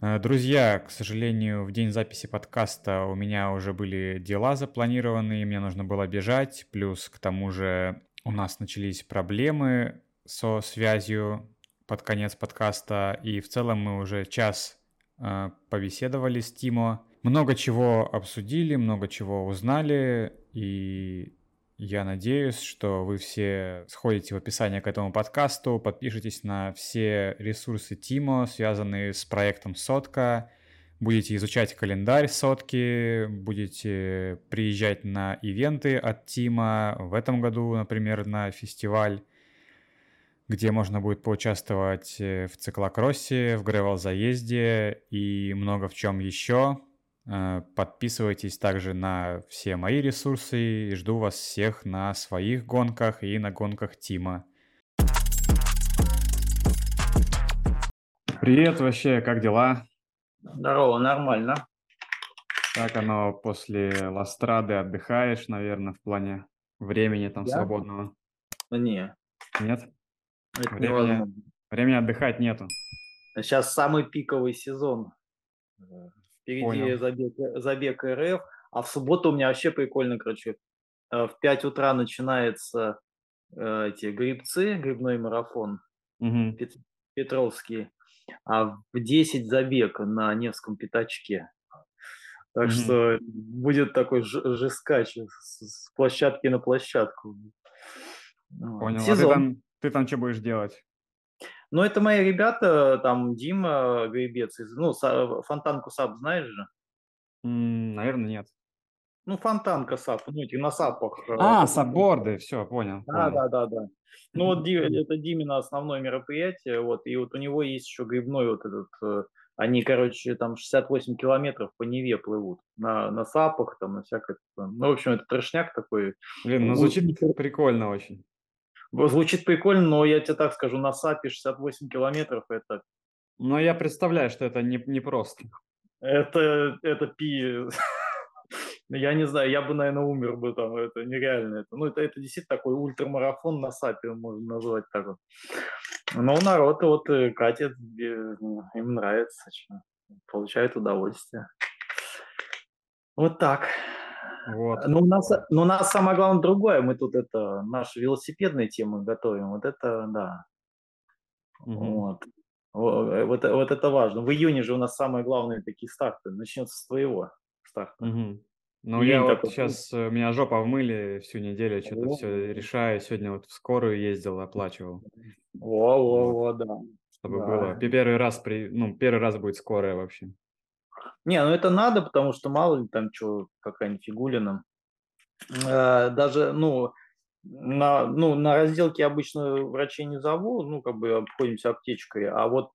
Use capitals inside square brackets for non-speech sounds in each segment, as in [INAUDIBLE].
Э, друзья, к сожалению, в день записи подкаста у меня уже были дела запланированные, мне нужно было бежать, плюс к тому же у нас начались проблемы со связью под конец подкаста, и в целом мы уже час э, побеседовали с Тимо, много чего обсудили, много чего узнали, и я надеюсь, что вы все сходите в описание к этому подкасту, подпишитесь на все ресурсы Тимо, связанные с проектом Сотка, будете изучать календарь Сотки, будете приезжать на ивенты от Тима. В этом году, например, на фестиваль, где можно будет поучаствовать в циклокроссе, в гревел-заезде и много в чем еще. Э, подписывайтесь также на все мои ресурсы и жду вас всех на своих гонках и на гонках Тима. Привет вообще, как дела? Здорово, нормально. Как оно после Ластрады отдыхаешь, наверное, в плане времени там Я? свободного? Не. Нет? Это времени, времени отдыхать нету. Сейчас самый пиковый сезон. Впереди забег, забег РФ. А в субботу у меня вообще прикольно, короче. Э, в 5 утра начинается э, эти гребцы, гребной марафон угу. Пет, Петровский. А в 10 забег на Невском пятачке. Так угу. что будет такой жескач с, с площадки на площадку. Понял. Сезон. А ты там, ты там что будешь делать? Ну, это мои ребята, там Дима Гребец, ну, Фонтанку SUP знаешь же? наверное, нет. Ну, Фонтанка SUP, ну, эти на SUP ах. Э, а, сапборды, все, понял. Да, понял. да, да, да. Ну, вот это Димина основное мероприятие, вот, и вот у него есть еще гребной вот этот, э, они, короче, там 68 километров по Неве плывут на, на SUP ах, там, на всякое. Ну, в общем, это трешняк такой. Блин, ну, звучит прикольно очень. Звучит прикольно, но я тебе так скажу, на SUP е 68 километров это... Но я представляю, что это не, не просто. Это, это пи... [LAUGHS] Я не знаю, я бы, наверное, умер бы там, это нереально. Это, ну, это, это действительно такой ультрамарафон на САПе, можно назвать так вот. Но народ вот э, катит, им нравится, получает удовольствие. Вот так. Вот. Но у нас, но у нас самое главное другое. Мы тут это наши велосипедные темы готовим. Вот это да. Угу. Вот. Вот, вот это важно. В июне же у нас самые главные такие старты. Начнется с твоего старта. Угу. Ну, я вот такой... сейчас, э, меня жопа вмыли всю неделю, что-то все решаю. Сегодня вот в скорую ездил, оплачивал. Во-во-во, да. Чтобы да. было. Первый раз, при, ну, первый раз будет скорая вообще. Не, ну это надо, потому что мало ли там что, какая-нибудь фигулина. Э, даже, ну, на, ну, на разделке обычно врачей не зову, ну, как бы обходимся аптечкой, а вот,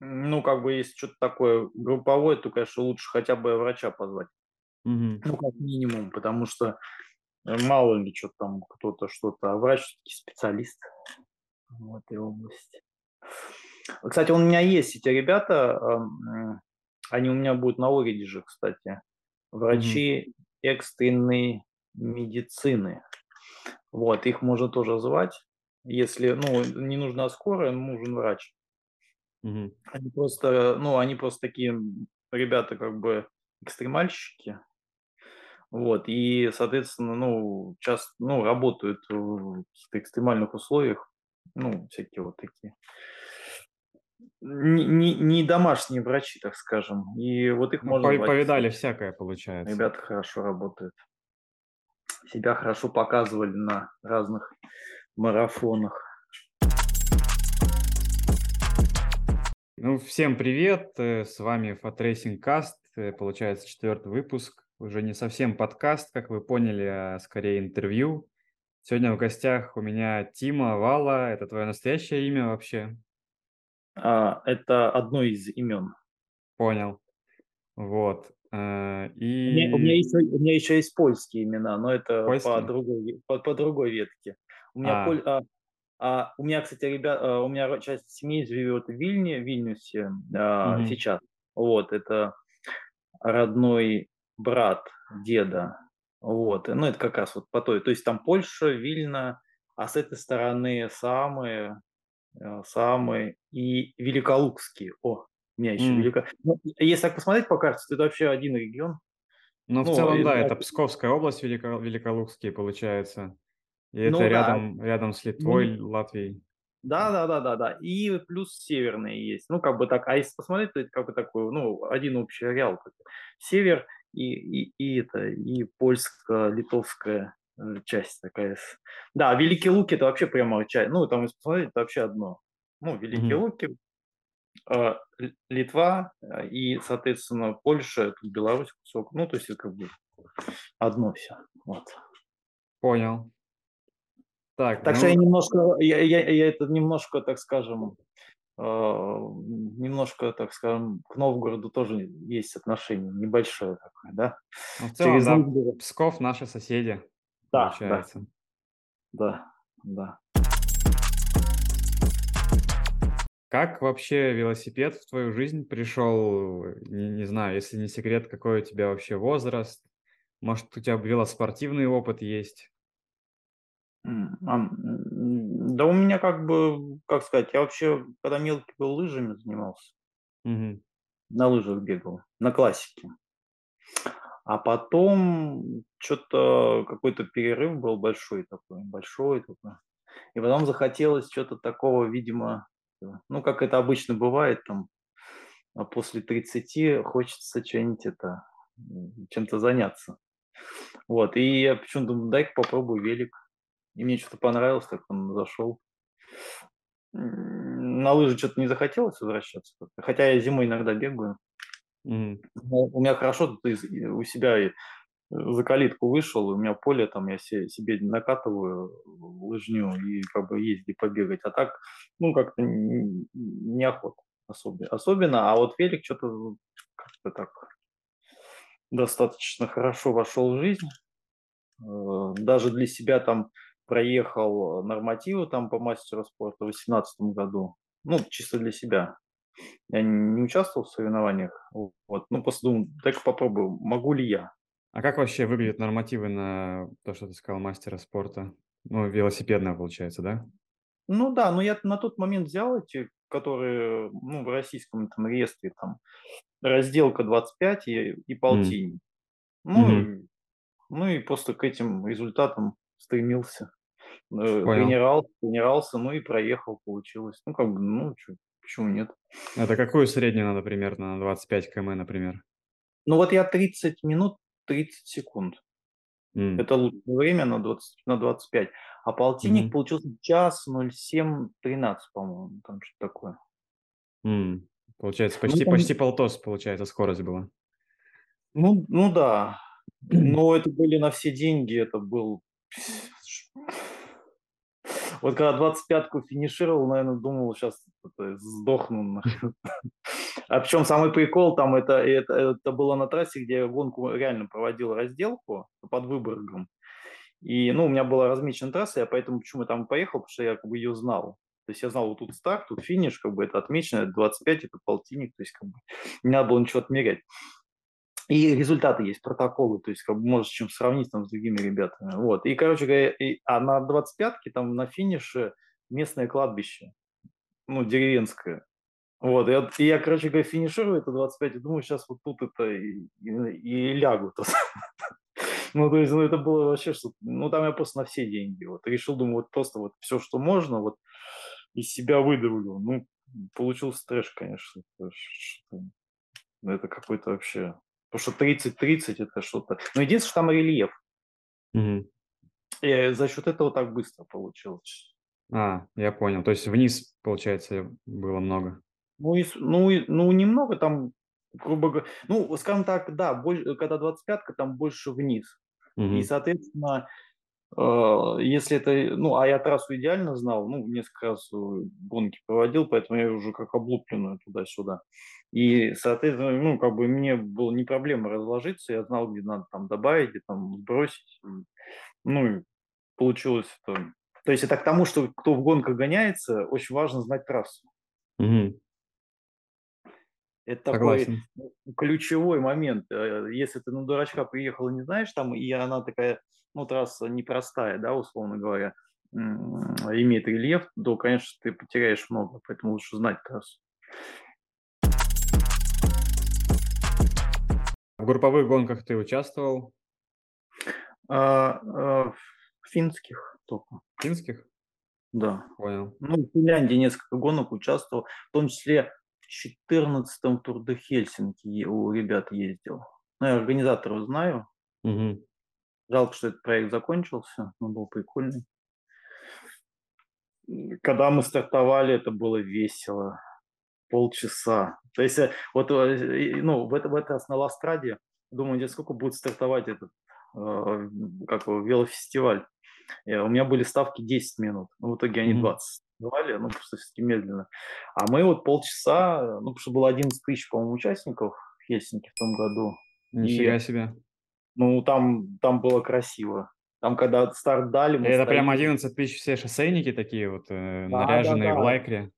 ну, как бы, если что-то такое групповое, то, конечно, лучше хотя бы врача позвать. Угу. Ну, как минимум, потому что мало ли что там кто-то что-то, а врач все-таки специалист в этой области. Кстати, у меня есть эти ребята, они у меня будут на Ориде же, кстати. Врачи mm-hmm. экстренной медицины. Вот, их можно тоже звать. Если, ну, не нужна скорая, нужен врач. Mm-hmm. Они просто, ну, они просто такие ребята, как бы экстремальщики. Вот, и, соответственно, ну, часто, ну, работают в экстремальных условиях, ну, всякие вот такие не, не, не домашние врачи, так скажем. И вот их ну, можно... По, повидали всякое, получается. Ребята хорошо работают. Себя хорошо показывали на разных марафонах. Ну, всем привет, э, с вами Fatracing Cast, э, получается четвертый выпуск, уже не совсем подкаст, как вы поняли, а скорее интервью. Сегодня в гостях у меня Тимо Вало, это твое настоящее имя вообще? А, это одно из имен. Понял. Вот. И... Э, у, меня, у, меня еще, у меня еще есть польские имена, но это по другой, по, по другой ветке. У меня, а. Поль, а, а, у меня, кстати, ребят, а, у меня часть семьи живет в Вильне, в Вильнюсе а, угу. сейчас. Вот, это родной брат деда. Вот, ну это как раз вот по той, то есть там Польша, Вильна, а с этой стороны самые Э, самый и Великолукский. О, У меня еще велика. Ну, если так посмотреть по карте, то это вообще один регион. Ну, в ну, целом, да, это Псковская область Велико... Великолукский, получается. И ну, это да. рядом, рядом с Литвой, ну, Латвией. Да, да, да, да, да. И плюс северные есть. Ну, как бы так. А если посмотреть, то это как бы такой, ну, один общий ареал. Север и, и, и это, и польско-литовская часть такая. Да, Великие Луки это вообще прямо часть. Ну, там, если посмотреть, это вообще одно. Ну, Великие mm-hmm. Луки, э, Литва э, и, соответственно, Польша, тут Беларусь кусок. Ну, то есть это как бы одно все. Вот. Понял. Так, так ну... что я немножко, я, я, я это немножко, так скажем, э, немножко, так скажем, к Новгороду тоже есть отношение небольшое такое, да? Ну, в целом, Через да, Новгород. Псков наши соседи, да, получается. Да, да, да. Как вообще велосипед в твою жизнь пришел? Не, не знаю, если не секрет, какой у тебя вообще возраст? Может, у тебя велоспортивный опыт есть? Да у меня как бы, как сказать, я вообще, когда мелкий был, лыжами занимался. Мгм. На лыжах бегал, на классике. А потом что-то какой-то перерыв был большой такой, большой такой. И потом захотелось что-то такого, видимо, ну, как это обычно бывает, там, а после 30 хочется что-нибудь это, чем-то заняться. Вот, и я почему-то думаю, дай-ка попробую велик. И мне что-то понравилось, как он зашел. На лыжи что-то не захотелось возвращаться. Хотя я зимой иногда бегаю. Mm. У меня хорошо тут у себя за калитку вышел, у меня поле, там я себе накатываю лыжню и как бы ездить побегать. А так, ну, как-то неохота особенно. особенно. А вот велик что-то как-то так достаточно хорошо вошел в жизнь. Э, даже для себя там проехал нормативы там по мастеру спорта в 2018 году. Ну, чисто для себя. Я не участвовал в соревнованиях. Вот. Ну, просто думал, так попробую, могу ли я. А как вообще выглядят нормативы на то, что ты сказал, мастера спорта? Ну, велосипедная, получается, да? Ну да, но я на тот момент взял эти, которые ну, в российском там реестре там разделка 25 и, и полтинник. Mm. Ну, mm-hmm. ну и просто к этим результатам стремился. Э, тренировался, тренировался, ну и проехал, получилось. Ну, как бы, ну, чё, почему нет? Это какую среднюю надо примерно на 25 км, например? Ну, вот я 30 минут 30 секунд. Mm. Это лучшее время на, 20, на 25. А полтинник mm-hmm. получился час 07 13, по-моему, там что-то такое. Mm. Получается, почти, ну, там... почти полтос, получается, скорость была. Ну, ну да. Но это были на все деньги, это был вот когда 25-ку финишировал, наверное, думал, сейчас это, сдохну. [LAUGHS] А причем самый прикол там, это, это, это было на трассе, где я гонку реально проводил разделку под Выборгом. И, ну, у меня была размечена трасса, я поэтому почему я там поехал, потому что я как бы ее знал. То есть я знал, вот тут старт, тут финиш, как бы это отмечено, 25, это полтинник, то есть как бы не надо было ничего отмерять. И результаты есть, протоколы, то есть как бы можешь чем сравнить там с другими ребятами. Вот. И, короче говоря, и, а на 25-ке там на финише местное кладбище, ну, деревенское. Вот, и, и я, короче говоря, финиширую это 25 и думаю, сейчас вот тут это и, и, и лягу. [LAUGHS] Ну, то есть, ну, это было вообще что Ну, там я просто на все деньги. Вот, решил, думаю, вот просто вот все, что можно, вот из себя выдавлю. Ну, получился трэш, конечно. Это какой-то вообще Потому что 30-30 это что-то. Но единственное, что там рельеф. Угу. И за счет этого так быстро получилось. А, я понял. То есть вниз, получается, было много. Ну, и, ну, и, ну немного там, грубо говоря. Ну, скажем так, да, больше, когда 25-ка, там больше вниз. Угу. И, соответственно, если это, ну, а я трассу идеально знал, ну, несколько раз гонки проводил, поэтому я уже как облупленную туда-сюда. И, соответственно, ну, как бы мне было не проблема разложиться, я знал, где надо там добавить, где там сбросить. Ну, и получилось это. То есть это к тому, что кто в гонках гоняется, очень важно знать трассу. Угу. Это Согласен. такой ключевой момент. Э, если ты на дурачка приехал и не знаешь там, и она такая, ну, трасса непростая, да, условно говоря, имеет рельеф, то, конечно, ты потеряешь много, поэтому лучше знать трассу. групповых гонках ты участвовал? А, а, финских только. Финских? Да. Понял. Ну, в Финляндии несколько гонок участвовал, в том числе в 14-м Тур де Хельсинки у ребят ездил. Ну, я организаторов знаю. Угу. Жалко, что этот проект закончился, но был прикольный. Когда мы стартовали, это было весело. Полчаса. То есть, э, вот, э, ну, в, это, в этот раз на Ластраде, думаю, где сколько будет стартовать этот, э, как его, велофестиваль. И у меня были ставки 10 минут, но в итоге они 20 давали, ну, просто все-таки медленно. А мы вот полчаса, ну, потому что было 11 тысяч, по-моему, участников в Хельсинки в том году. Нифига И, себе. Ну, там, там было красиво. Там, когда старт дали, мы Это прям стоим- 11 тысяч все шоссейники такие вот, э, Да, наряженные да, в да. лайкре.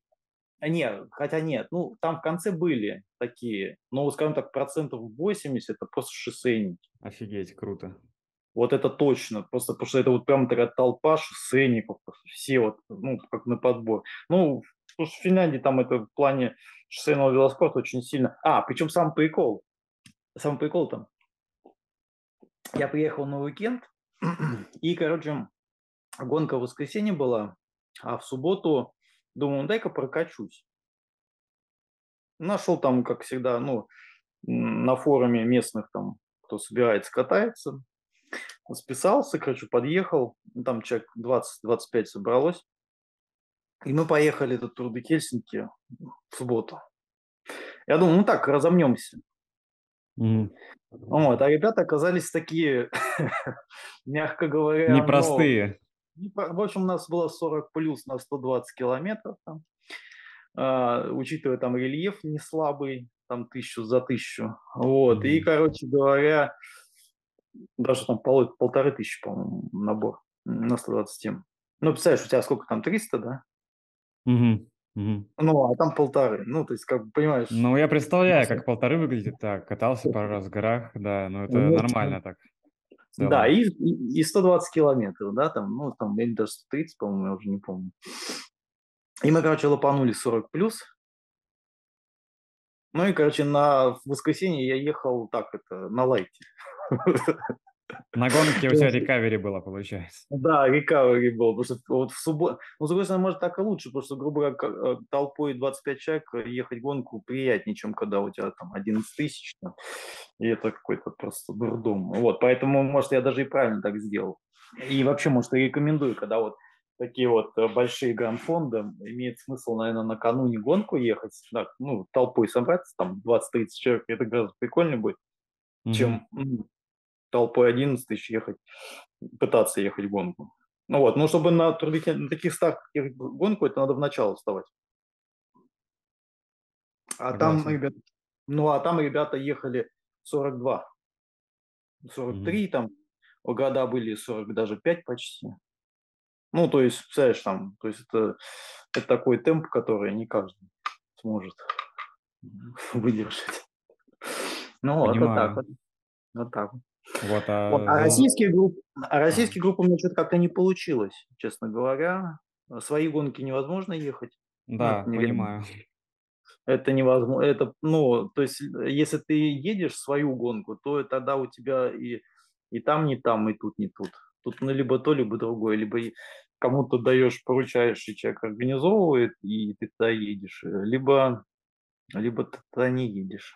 А Нет, хотя нет, ну, там в конце были такие, но, скажем так, процентов 80 это просто шоссейники. Офигеть, круто. Вот это точно, просто потому что это вот прям такая толпа шоссейников, все вот, ну, как на подбор. Ну, потому что в Финляндии там это в плане шоссейного велоспорта очень сильно. А, причем сам прикол, сам прикол там. Я приехал на уикенд, [CLEARS THROAT] и, короче, гонка в воскресенье была, а в субботу думаю, ну, дай-ка прокачусь. Нашел там, как всегда, ну, на форуме местных там, кто собирается, катается. Списался, короче, подъехал. Ну, Там человек 20-25 собралось. И мы поехали этот тур до Хельсинки в субботу. Я думаю, ну так, разомнемся. Мгм. Вот, а ребята оказались такие, [LAUGHS] мягко говоря, ну, Непростые. не по- В общем, у нас было 40 плюс на 120 километров. Там. А, учитывая там рельеф не слабый, там тысячу за тысячу. Вот. И, Мгм. короче говоря, даже там пол- полторы тысячи, по-моему, набор на 120 тем. Ну, представляешь, у тебя сколько там, 300, да? Мгм. Мгм. Ну, а там полторы. Ну, то есть, как бы, понимаешь, Ну, я представляю, как полторы выглядит так. Катался пару раз в горах, да, ну это Ну, нормально так. в целом. Да, и, и, и 120 километров, да, там, ну, там, или даже 130, по-моему, я уже не помню. И мы, короче, лопанули 40 плюс. Ну и, короче, на в воскресенье я ехал так, это, на лайте. [LAUGHS] На гонке у тебя рекавери было, получается. Да, рекавери был, потому что вот в субботу, ну, с другой стороны, может, так и лучше, потому что, грубо говоря, э, толпой 25 человек э, ехать гонку приятнее, чем когда у тебя там 11 тысяч, и это какой-то просто дурдом. Вот, поэтому, может, я даже и правильно так сделал. И вообще, может, и рекомендую, когда вот такие вот э, большие гранд-фонды, имеет смысл, наверное, накануне гонку ехать, так, ну, толпой собраться, там 20-30 человек, это гораздо прикольнее будет, Мгм. чем толпой 11 тысяч ехать, пытаться ехать в гонку. Ну вот, ну чтобы на, на таких стартах ехать в гонку, это надо в начало вставать. А там, ребята, ну а там ребята ехали 42, 43, там года были 40, даже 5 почти. Ну, то есть, представляешь, там, то есть это, это такой темп, который не каждый сможет [LAUGHS] выдержать. Ну, вот это Понимаю. так вот. Вот так вот. Вот, а, Вот, а российские группы, а российские группы у меня что-то как-то не получилось, честно говоря. Свои гонки невозможно ехать. да, это нереально. понимаю. Это невозможно. Это, ну, то есть, если ты едешь свою гонку, то тогда у тебя и, и там не там, и тут не тут. Тут ну, либо то, либо другое. Либо кому-то даешь, поручаешь, и человек организовывает, и ты туда едешь. Либо, либо ты туда не едешь.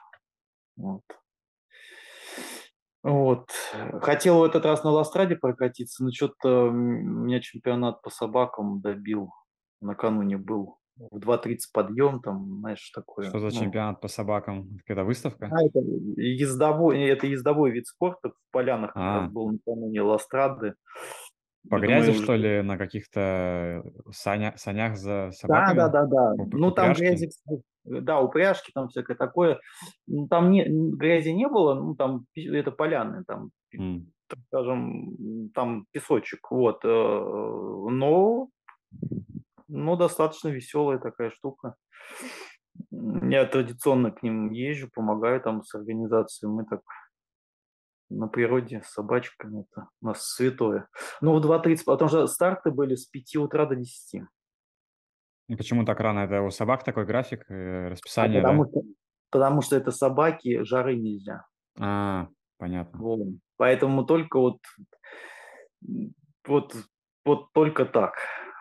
Вот. Вот. Хотел в этот раз на Ластраде прокатиться, но что-то меня чемпионат по собакам добил. Накануне был в 2.30 подъем, там, знаешь, такое. Что за ну, чемпионат по собакам? Какая-то выставка? а, это ездовой, это ездовой вид спорта в Полянах как А. раз был накануне Ластрады. По Это грязи, что уже- ли, на каких-то саня- санях за Да, собаками? да, да, да. Уп- Ну, там упряжки? грязи, кстати, да, упряжки, там всякое такое. Ну, Там не, грязи не было, ну, там это поляны, там так скажем, там песочек, вот, э, но, но достаточно веселая такая штука. Я традиционно к ним езжу, помогаю там с организацией, мы так на природе с собачками, это у нас святое. Ну, в 2.30, потому что старты были с 5 утра до 10. И Почему так рано? Это у собак такой график, э, А расписание, да? потому, что, потому что это собаки, жары нельзя. А, понятно. Вот. Поэтому только вот, вот, вот только так.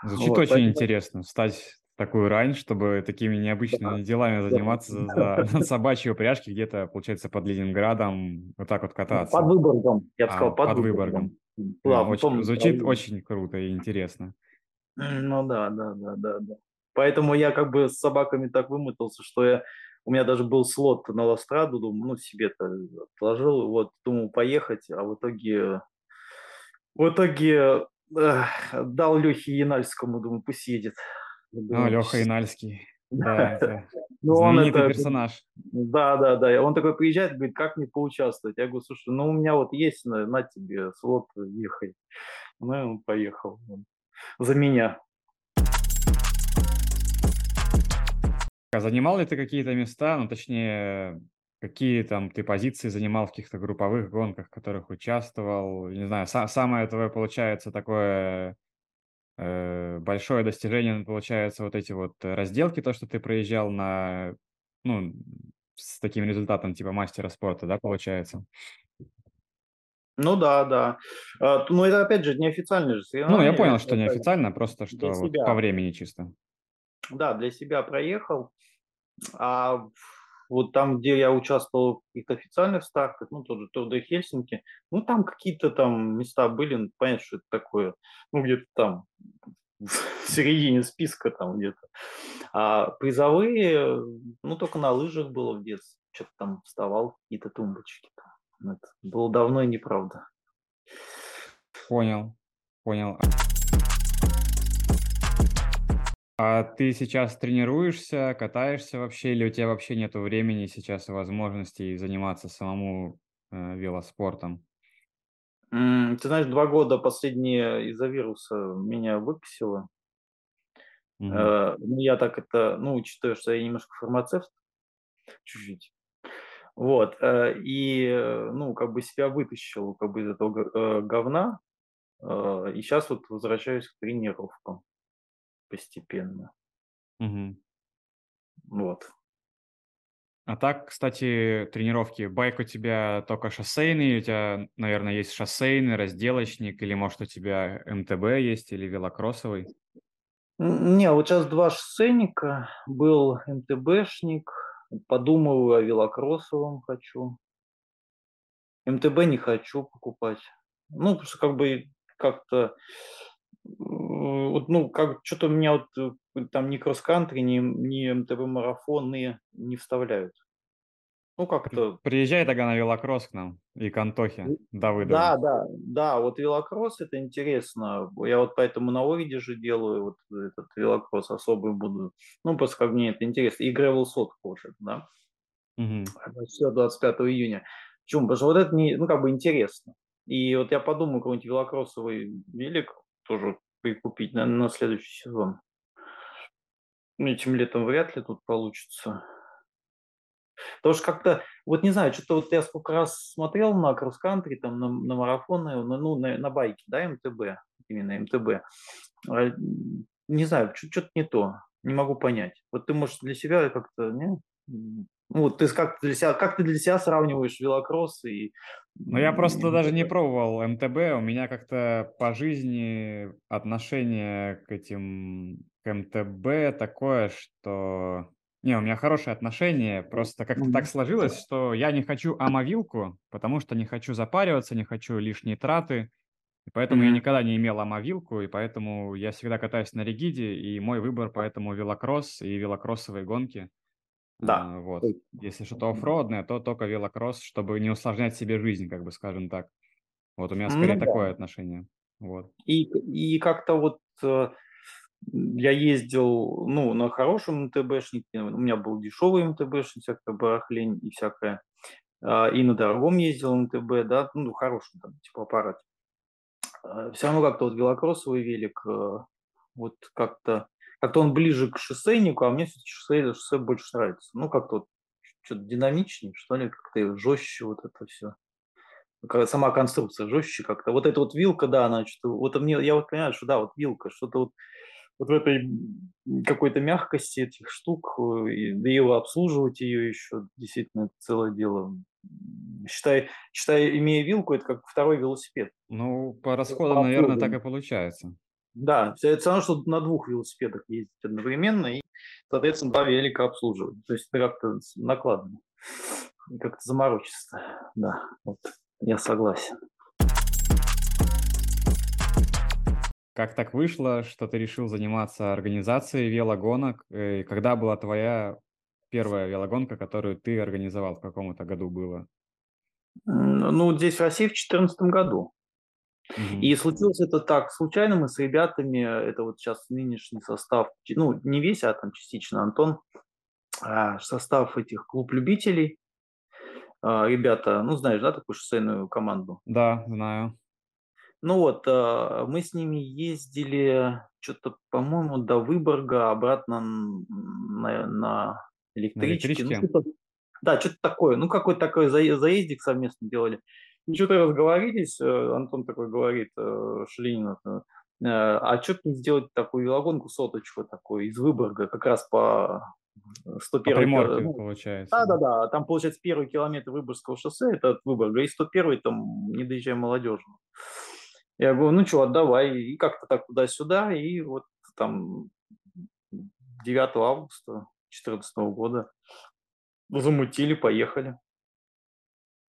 Звучит Вот, очень поэтому интересно. Встать в такую рань, чтобы такими да, необычными делами да, заниматься за [LAUGHS] на собачьей упряжке где-то, получается, под Ленинградом, вот так вот да. Под кататься. Выборгом, я бы А, сказал, под под Выборгом. Выборгом. А, Да, в очень звучит очень круто и интересно. Ну да, да, да, да, да. Поэтому я как бы с собаками так вымотался, что я у меня даже был слот на Ластраду, думаю, ну себе-то отложил, вот думал поехать, а в итоге в итоге эх, дал Лехе Янальскому, думаю, пусть едет. Думаю, Леха Инальский. Да, это Ну он это, персонаж. да, да, да, он такой приезжает, говорит, как мне поучаствовать? Я говорю, слушай, ну у меня вот есть, на, на тебе слот, ехай. Ну и он поехал за меня. А занимал ли ты какие-то места, ну, точнее, какие там ты позиции занимал в каких-то групповых гонках, в которых участвовал? Не знаю, са- самое твое, получается, такое большое достижение, получается, вот эти вот э, разделки, то, что ты проезжал на, ну, с таким результатом, типа мастера спорта, да, получается? Ну да, да. А, Ну это опять же неофициальные же Ну, я понял, что неофициально, просто что вот по времени чисто. Да, для себя проехал. А вот там, где я участвовал в каких-то официальных стартах, ну, тот же Тур де Хельсинки, ну, там какие-то там места были, ну, понятно, что это такое, ну, где-то там [LAUGHS] в середине списка там где-то. А призовые, ну, только на лыжах было в детстве. Что-то там вставал, какие-то тумбочки. Там. Это было давно и неправда. Понял, понял. А ты сейчас тренируешься, катаешься вообще, или у тебя вообще нету времени сейчас и возможностей заниматься самому э, велоспортом? Ты знаешь, два года последние из-за вируса меня выписало. Мгм. Э, Ну, я так это, ну, учитывая, что я немножко фармацевт, чуть-чуть. Вот, э, и, э, ну, как бы себя вытащил как бы из этого э, говна, э, и сейчас вот возвращаюсь к тренировкам постепенно. Мгм. Вот. А так, кстати, тренировки. Байк у тебя только шоссейный, у тебя, наверное, есть шоссейный, разделочник, или может у тебя МТБ есть, или велокроссовый? Не, вот сейчас два шоссейника, был МТБшник, подумываю о велокроссовом хочу. МТБ не хочу покупать. Ну, что как бы как-то, вот, ну, как что-то у меня вот э, там ни кросс-кантри, ни, ни МТБ-марафоны не вставляют. Ну, как-то Приезжай тогда на велокросс к нам и к Антохе Давыдову. Да, да, да, вот велокросс это интересно. Я вот поэтому на Ориде же делаю вот этот велокросс особый буду. Ну, просто как мне это интересно. И Gravel сотку уже, да. Мгм. Все 25 июня. Почему? Потому что вот это не, ну, как бы интересно. И вот я подумаю, какой-нибудь велокроссовый велик тоже прикупить на, на следующий сезон. Ну, этим летом вряд ли тут получится. Потому что как-то, вот не знаю, что-то вот я сколько раз смотрел на кросс-кантри, там, на, на марафоны, ну, ну, на, на байке, да, МТБ, именно МТБ. А, Не знаю, что-то не то, не могу понять. Вот ты, может, для себя как-то, не? Ну, вот ты как для себя, как ты для себя сравниваешь велокросс и... Ну, я просто м, даже не пробовал МТБ. У меня как-то по жизни отношение к этим к МТБ такое, что... Не, у меня хорошее отношение, просто как-то так Мгм. сложилось, что я не хочу амовилку, потому что не хочу запариваться, не хочу лишние траты, и поэтому я Мгм. никогда не имел амовилку, и поэтому я всегда катаюсь на ригиде, и мой выбор поэтому велокросс и велокроссовые гонки. Да. А, вот. Если что-то оффроадное, то только велокросс, чтобы не усложнять себе жизнь, как бы скажем так. Вот у меня скорее Ну да. такое отношение. Вот. И, и как-то вот э, я ездил, ну, на хорошем МТБшнике, у меня был дешевый МТБшник, всякая барахлень и всякое, а, и на дорогом ездил МТБ, да, ну, хорошем там, типа аппарат. Все равно как-то вот велокроссовый велик, э, вот как-то, как-то он ближе к шоссейнику, а мне все-таки шоссе, шоссе больше нравится. Ну, как-то вот что-то динамичнее, что ли, как-то жестче вот это все. Сама конструкция жестче как-то. Вот эта вот вилка, да, она что-то, вот мне, я вот понимаю, что да, вот вилка, что-то вот вот в этой какой-то мягкости этих штук, э, и, да и обслуживать ее еще, действительно, это целое дело. Считай, считай, имея вилку, это как второй велосипед. Ну, по расходу, наверное, так и получается. Да, это все равно, что на двух велосипедах ездить одновременно и, соответственно, два велика обслуживать. То есть это как-то накладно, как-то заморочиться. Да, вот я согласен. Как так вышло, что ты решил заниматься организацией велогонок? Э, и когда была твоя первая велогонка, которую ты организовал? В каком это году было? Ну, здесь в России в 2014 году. И случилось это так, случайно мы с ребятами, это вот сейчас нынешний состав, ну, не весь, а там частично Антон, а, состав этих клуб-любителей, а, ребята, ну, знаешь, да, такую шоссейную команду? Да, знаю. Ну вот, а, мы с ними ездили что-то, по-моему, до Выборга, обратно на, на электричке. На электричке? Ну, да, что-то такое. Ну, какой-то такой заездик совместно делали. И что-то разговорились, э, Антон такой говорит, э, Шлинин, э, а что не сделать такую велогонку соточку такой из Выборга, как раз по 101 по Приморке, ну, получается. Да, да, да. Там, получается, первый километр Выборгского шоссе, это от Выборга, и 101 там, не доезжая молодежного. Я говорю, ну что, отдавай. И как-то так туда-сюда. И вот там 9 августа 2014 года замутили, поехали.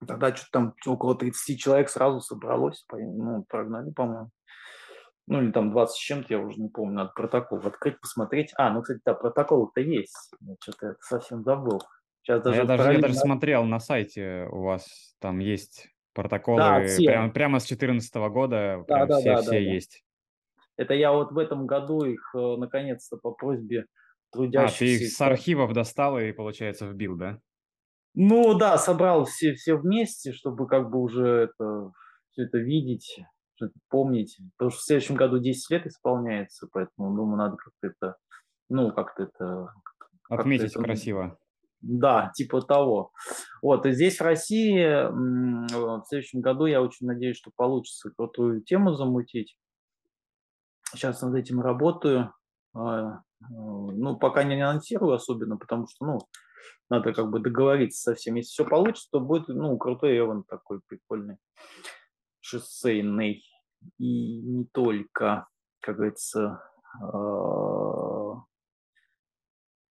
Тогда что-то там около 30 человек сразу собралось, ну, прогнали, по-моему. Ну, или там 20 с чем-то, я уже не помню, надо протокол открыть, посмотреть. А, ну, кстати, да, протокол-то есть. что-то совсем забыл. Сейчас даже я, даже, я даже смотрел на сайте у вас, там есть Протоколы да, все. прямо, прямо с 2014 года, да, да, все, да, все да, есть. Это я вот в этом году их э, наконец-то по просьбе трудящихся... А, ты их с архивов достал и, получается, вбил, да? Ну да, собрал все, все вместе, чтобы как бы уже это, все это видеть, это помнить. Потому что в следующем году 10 лет исполняется, поэтому, думаю, надо как-то это, ну, как-то это... Отметить как это, красиво. Да, типа того. Вот, и здесь в России в следующем году я очень надеюсь, что получится крутую тему замутить. Сейчас над этим работаю. А, ну, пока не анонсирую особенно, потому что, ну, надо как бы договориться со всем. Если все получится, то будет, ну, крутой Эван такой прикольный, шоссейный. И не только, как говорится, а,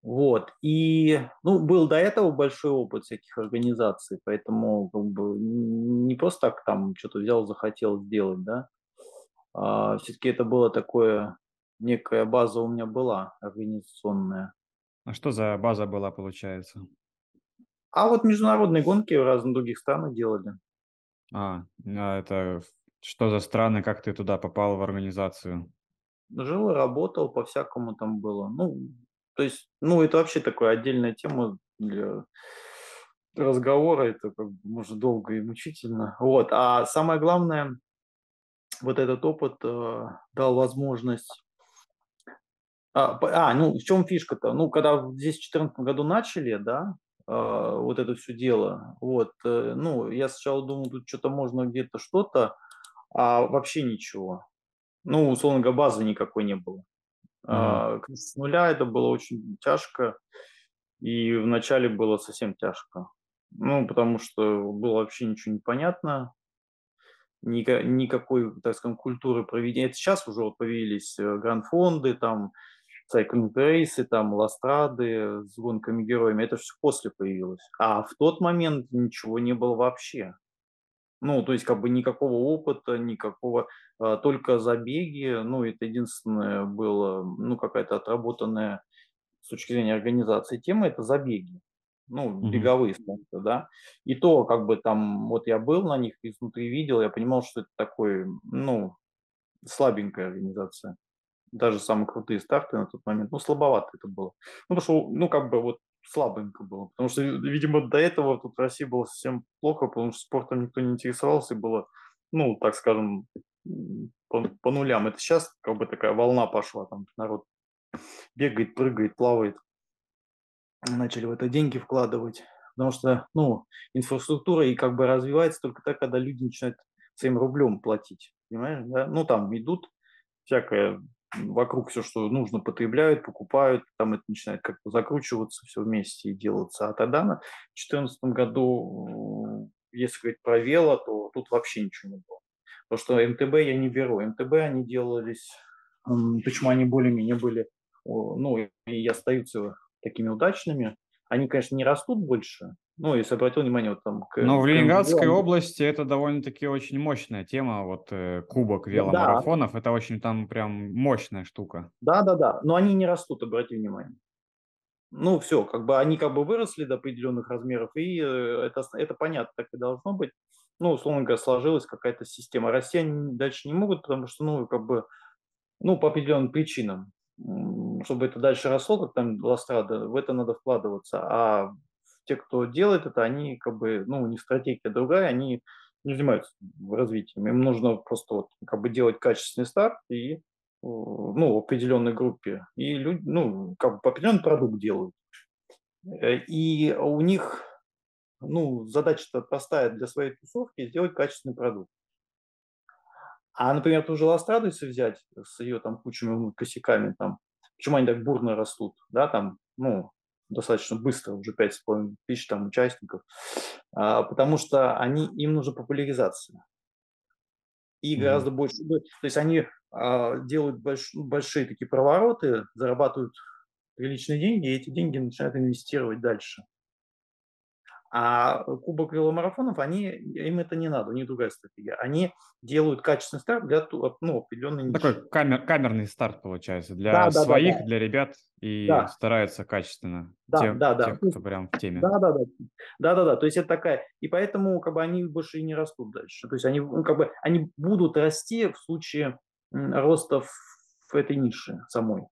вот. И, ну, был до этого большой опыт всяких организаций, поэтому как бы, не просто так там что-то взял, захотел сделать, да. А, все-таки это было такое, некая база у меня была организационная. А что за база была, получается? А вот международные гонки в разных других странах делали. А, а это что за страны, как ты туда попал в организацию? Жил и работал, по-всякому там было. Ну, то есть, ну, это вообще такая отдельная тема для разговора, это как бы может долго и мучительно. Вот. А самое главное, вот этот опыт э, дал возможность а, а, ну, в чем фишка-то? Ну, когда здесь в 2014 году начали, да, э, вот это все дело, вот, э, ну, я сначала думал, тут что-то можно где-то что-то, а вообще ничего. Ну, условно говоря, базы никакой не было. А, с нуля это было очень тяжко, и вначале было совсем тяжко. Ну, потому что было вообще ничего не понятно, никакой, так скажем, культуры проведения. Это сейчас уже вот появились э, гранд-фонды, там, сайклинг рейсы, там, ластрады с гонками героями. Это все после появилось. А в тот момент ничего не было вообще. Ну, то есть как бы никакого опыта, никакого, а, только забеги. Ну, это единственное было, ну, какая-то отработанная с точки зрения организации тема, это забеги. Ну, mm-hmm. беговые спорты, да. И то, как бы там, вот я был на них, изнутри видел, я понимал, что это такой, ну, слабенькая организация. Даже самые крутые старты на тот момент, ну, слабовато это было. Ну, потому что, ну, как бы вот слабенько было. Потому что, видимо, до этого тут в России было совсем плохо, потому что спортом никто не интересовался, и было, ну, так скажем, по, по нулям. Это сейчас как бы такая волна пошла, там народ бегает, прыгает, плавает. Начали в это деньги вкладывать. Потому что, ну, инфраструктура и как бы развивается только так, когда люди начинают своим рублем платить. Понимаешь, да? Ну, там идут всякое вокруг все, что нужно, потребляют, покупают, там это начинает как-то закручиваться все вместе и делаться. А тогда на 2014 году если говорить про вело, то тут вообще ничего не было. Потому что МТБ я не беру. МТБ они делались, почему они более-менее были, ну, и остаются такими удачными. Они, конечно, не растут больше, ну, если обратил внимание, вот там... К, Но в Ленинградской области это довольно-таки очень мощная тема, вот э, кубок веломарафонов, да. это очень там прям мощная штука. Да-да-да, но они не растут, обрати внимание. Ну, все, как бы они как бы выросли до определенных размеров, и э, это, это понятно, так и должно быть. Ну, условно говоря, сложилась какая-то система. Они дальше не могут, потому что, ну, как бы, ну, по определенным причинам. Чтобы это дальше росло, как там Ластрада, в это надо вкладываться. А те, кто делает это, они как бы, ну, у них стратегия другая, они не занимаются развитием. Им нужно просто вот как бы делать качественный старт и ну, в определенной группе. И люди, ну, как бы определенный продукт делают. Э, и у них, ну, задача-то простая для своей тусовки сделать качественный продукт. А, например, ту же Ластраду, если взять с ее там кучами косяками, там, почему они так бурно растут, да, там, ну, достаточно быстро, уже 5,5 тысяч там участников, а, потому что они, им нужна популяризация. И mm-hmm. гораздо больше, то есть они а, делают больш, большие такие провороты, зарабатывают приличные деньги, и эти деньги начинают инвестировать дальше. А кубок веломарафонов, они, им это не надо, у них другая стратегия. Они делают качественный старт для ну, определенной ниши. Такой камер, камерный старт получается для да, своих, да, да. для ребят и да. стараются качественно. Да, те, да, да. Тех, кто прям в теме. Да, да, да. Да, да, да. То есть это такая. И поэтому как бы они больше и не растут дальше. То есть они ну, как бы они будут расти в случае роста в этой нише самой.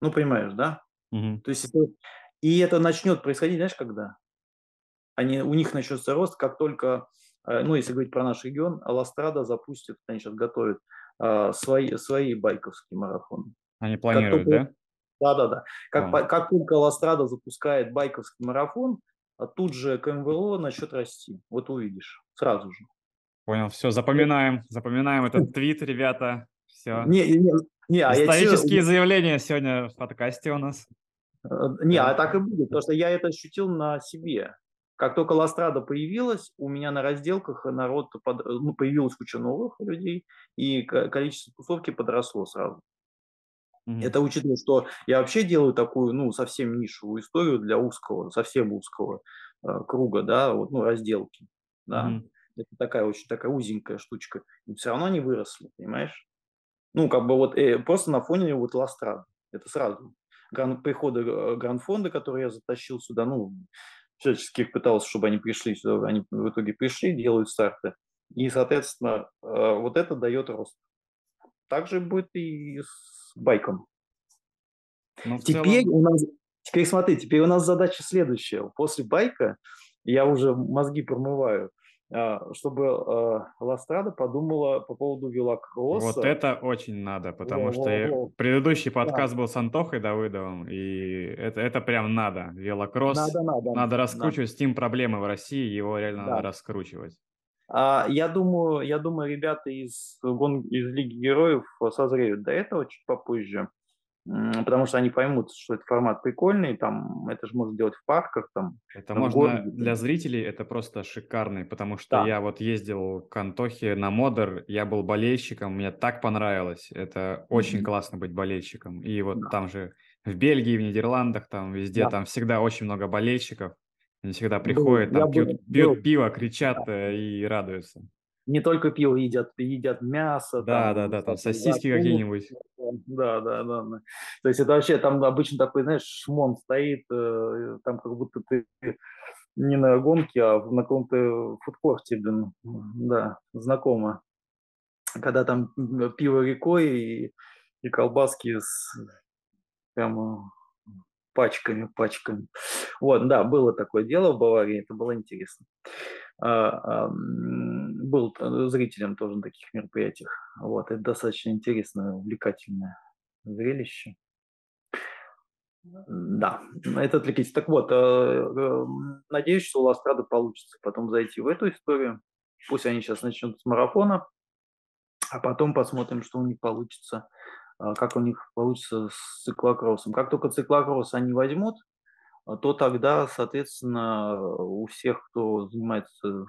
Ну, понимаешь, да? Угу. То есть это, и это начнет происходить, знаешь, когда? Они, у них начнется рост, как только, э, ну, если говорить про наш регион, Аластрада запустит, они сейчас готовят э, свои, свои байковские марафоны. Они планируют, только, да? Да, да, да. Как, а. как только Аластрада запускает байковский марафон, а тут же КМВО начнет расти. Вот увидишь, сразу же. Понял, все, запоминаем, запоминаем этот [LAUGHS] твит, ребята. Все. Не, не, не, а Исторические я... заявления сегодня в подкасте у нас. Э, не, а так и будет, потому что я это ощутил на себе. Как только Ластрада появилась, у меня на разделках народ под, ну, появилась куча новых людей, и количество тусовки подросло сразу. Mm-hmm. Это учитывая, что я вообще делаю такую, ну, совсем нишевую историю для узкого, совсем узкого э, круга, да, вот, ну, разделки, да. Mm-hmm. Это такая очень такая узенькая штучка. И все равно они выросли, понимаешь? Ну, как бы вот э, просто на фоне вот Ластрада. Это сразу. Гран, приходы э, Гранд-фонда, которые я затащил сюда, ну, всячески пытался, чтобы они пришли сюда, они в итоге пришли, делают старты. И, соответственно, э, вот это дает рост. Также будет и с байком. Ну, теперь целом... у нас, теперь смотри, теперь у нас задача следующая. После байка я уже мозги промываю. А, чтобы а, Ластрада подумала по поводу велокросса. Вот это очень надо, потому что предыдущий подкаст да. был с Антохой Давыдовым, и это, это прям надо. Велокросс надо, надо, надо раскручивать. Steam проблемы в России, его реально да. надо раскручивать. А, я думаю, я думаю, ребята из, из Лиги Героев созреют до этого чуть попозже потому что они поймут, что этот формат прикольный, там это же можно делать в парках, там. Это можно городе. для зрителей, это просто шикарный, потому что да. я вот ездил к Антохе на модер, я был болельщиком, мне так понравилось, это очень mm-hmm. классно быть болельщиком, и вот да. там же в Бельгии, в Нидерландах, там везде, да. там всегда очень много болельщиков, они всегда приходят, был, там пьют, был, пьют был. пиво, кричат да. и радуются не только пиво едят, едят мясо. Да, там, да, да, там сосиски да, какие-нибудь. Да, да, да, да. То есть это вообще там обычно такой, знаешь, шмон стоит, э, там как будто ты не на гонке, а на каком-то фудкорте, блин, да, знакомо. Когда там пиво рекой и, и колбаски с прямо пачками, пачками. Вот, да, было такое дело в Баварии, это было интересно. А, был зрителем тоже на таких мероприятиях. Вот, это достаточно интересное, увлекательное зрелище. Да, это отвлекитесь. Так вот, э, э, надеюсь, что у Ластрады получится потом зайти в эту историю. Пусть они сейчас начнут с марафона, а потом посмотрим, что у них получится, э, как у них получится с циклокроссом. Как только циклокросс они возьмут, то тогда, соответственно, у всех, кто занимается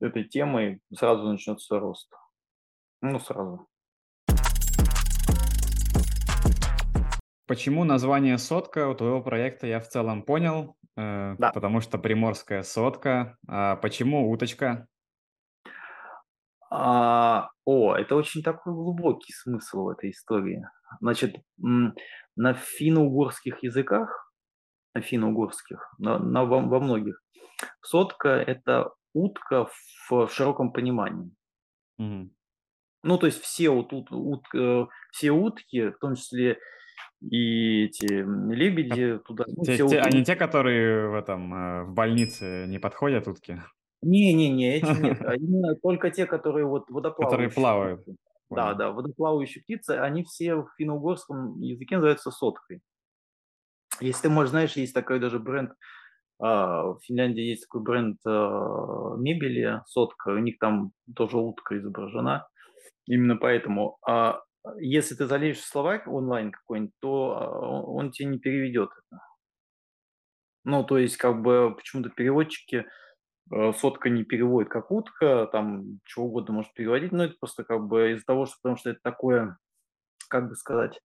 этой темой, сразу начнется рост. Ну, сразу. Почему название «Сотка» у твоего проекта я в целом понял, э, Да. потому что приморская сотка. А почему уточка? А, о, это очень такой глубокий смысл в этой истории. Значит, на финно-угорских языках, на финно-угорских, на, на- во, во многих, сотка– это утка в широком понимании. Мгм. Ну, то есть все, вот, ут- ут- э, все утки, в том числе и эти лебеди, туда, ну, Те- те- они те, которые в этом э, в больнице не подходят утки, Не-не-не, эти нет, [LAUGHS] а именно только те, которые вот которые водоплавающие. плавают. птицы. Да, да, водоплавающие птицы, они все в финно-угорском языке называются соткой. Если ты, можешь, знаешь, есть такой даже бренд, а, в Финляндии есть такой бренд а, мебели сотка, у них там тоже утка изображена. Именно поэтому, а, если ты залезешь в словарь онлайн какой-нибудь, то а, он, тебе не переведет это. Ну, то есть, как бы почему-то переводчики сотка не переводит как утка, там чего угодно может переводить, но это просто как бы из-за того, что потому что это такое, как бы сказать,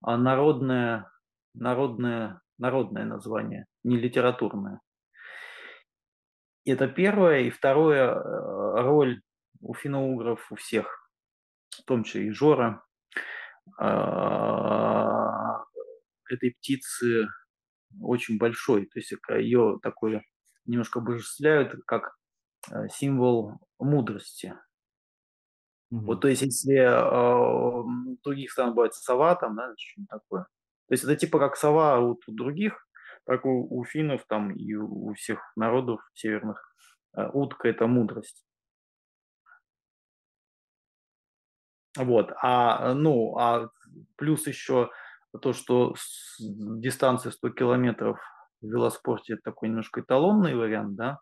а, народное, народное, народное название, не литературное. Это первое. И второе, э, роль у финно-угров, у всех, в том числе и Жора, а, этой птицы очень большой. То есть ее такое немножко обожествляют как э, символ мудрости. Вот, Мгм. то есть, если в других странах бывает сова, там, да, что-нибудь такое. То есть, это типа как сова вот у других, так у, у финнов там и у, всех народов северных а, утка– это мудрость. Вот, а, ну, а плюс еще то, что дистанция 100 километров в велоспорте это такой немножко эталонный вариант, да,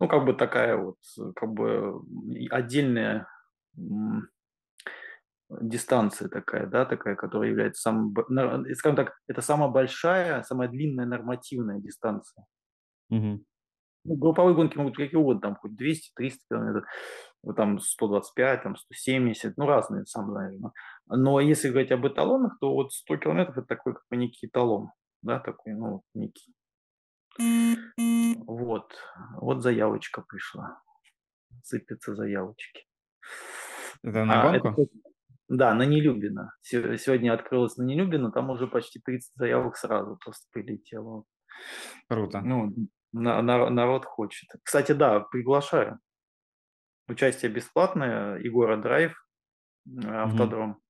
ну, как бы такая вот, как бы отдельная дистанция такая, да, такая, которая является э, скажем так, это самая большая, самая длинная нормативная дистанция. Мгм. Ну, групповые гонки могут быть какие угодно, там хоть 200, 300 километров, там 125, там 170, ну, разные, сам знаешь. да. Но если говорить об эталонах, то вот 100 километров это такой как бы некий эталон, да, такой, ну, некий. Вот, вот заявочка пришла, сыпятся заявочки. Это на А, это гонку? как- да, на Нелюбино. Се- Сегодня открылось на Нелюбино, там уже почти 30 заявок сразу просто прилетело. Круто. Ну, на- на- народ хочет. Кстати, да, приглашаю. Участие бесплатное. Егора Драйв, э, автодром,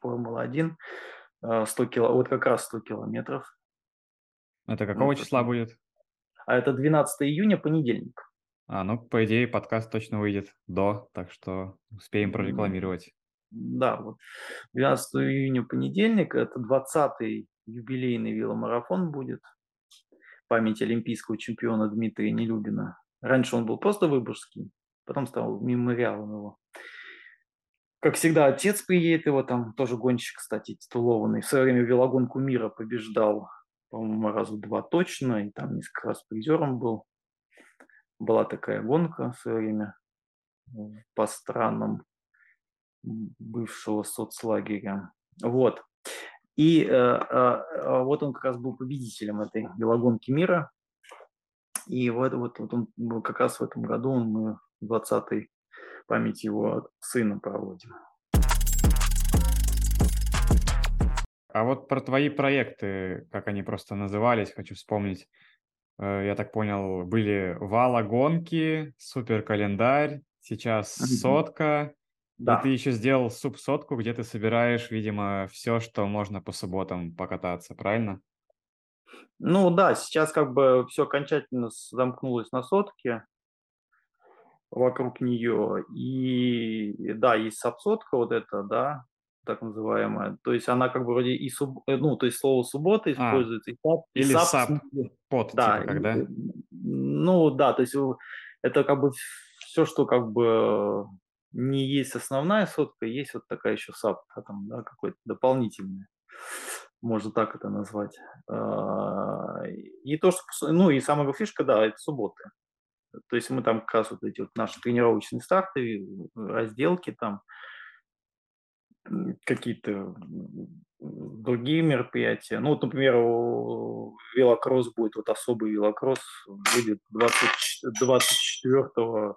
Формула-1. э, 100 кило, вот как раз 100 километров. Это какого Ну, числа будет? А это 12 июня, понедельник. А, ну, по идее, подкаст точно выйдет до, так что успеем прорекламировать. Да, вот 12 июня понедельник, это 20-й юбилейный веломарафон будет в память олимпийского чемпиона Дмитрия Нелюбина. Раньше он был просто Выборгский, потом стал мемориалом его. Как всегда, отец приедет, его там тоже гонщик, кстати, титулованный. В свое время велогонку мира побеждал, по-моему, раза два точно, и там несколько раз призером был. Была такая гонка в свое время по странам бывшего соцлагеря. Вот. И э, э, э, вот он как раз был победителем этой велогонки мира. И вот, вот, вот он был как раз в этом году, он, мы 20-й память его сына проводим. А вот про твои проекты, как они просто назывались, хочу вспомнить. Э, Я так понял, были вала-гонки, супер-календарь, сейчас Мгм. Сотка. И Да. ты еще сделал субсотку, где ты собираешь, видимо, все, что можно по субботам покататься, правильно? Ну да, сейчас как бы все окончательно замкнулось на сотке вокруг нее. И да, есть сабсотка вот эта, да, так называемая. То есть она как бы вроде и суб... э, ну, то есть слово суббота используется, и саб, и Или саб в саб. смысле- Под, Да, типа, и, когда? э, ну да, то есть э, это как бы все, что как бы не есть основная сотка, есть вот такая еще да, там, да, какой-то дополнительная. можно так это назвать. А, и то, что, ну и самая фишка, да, это субботы. То есть мы там как раз вот эти вот наши тренировочные старты, разделки там, какие-то другие мероприятия. Ну, вот, например, велокросс будет, вот особый велокросс будет 20, 24 э,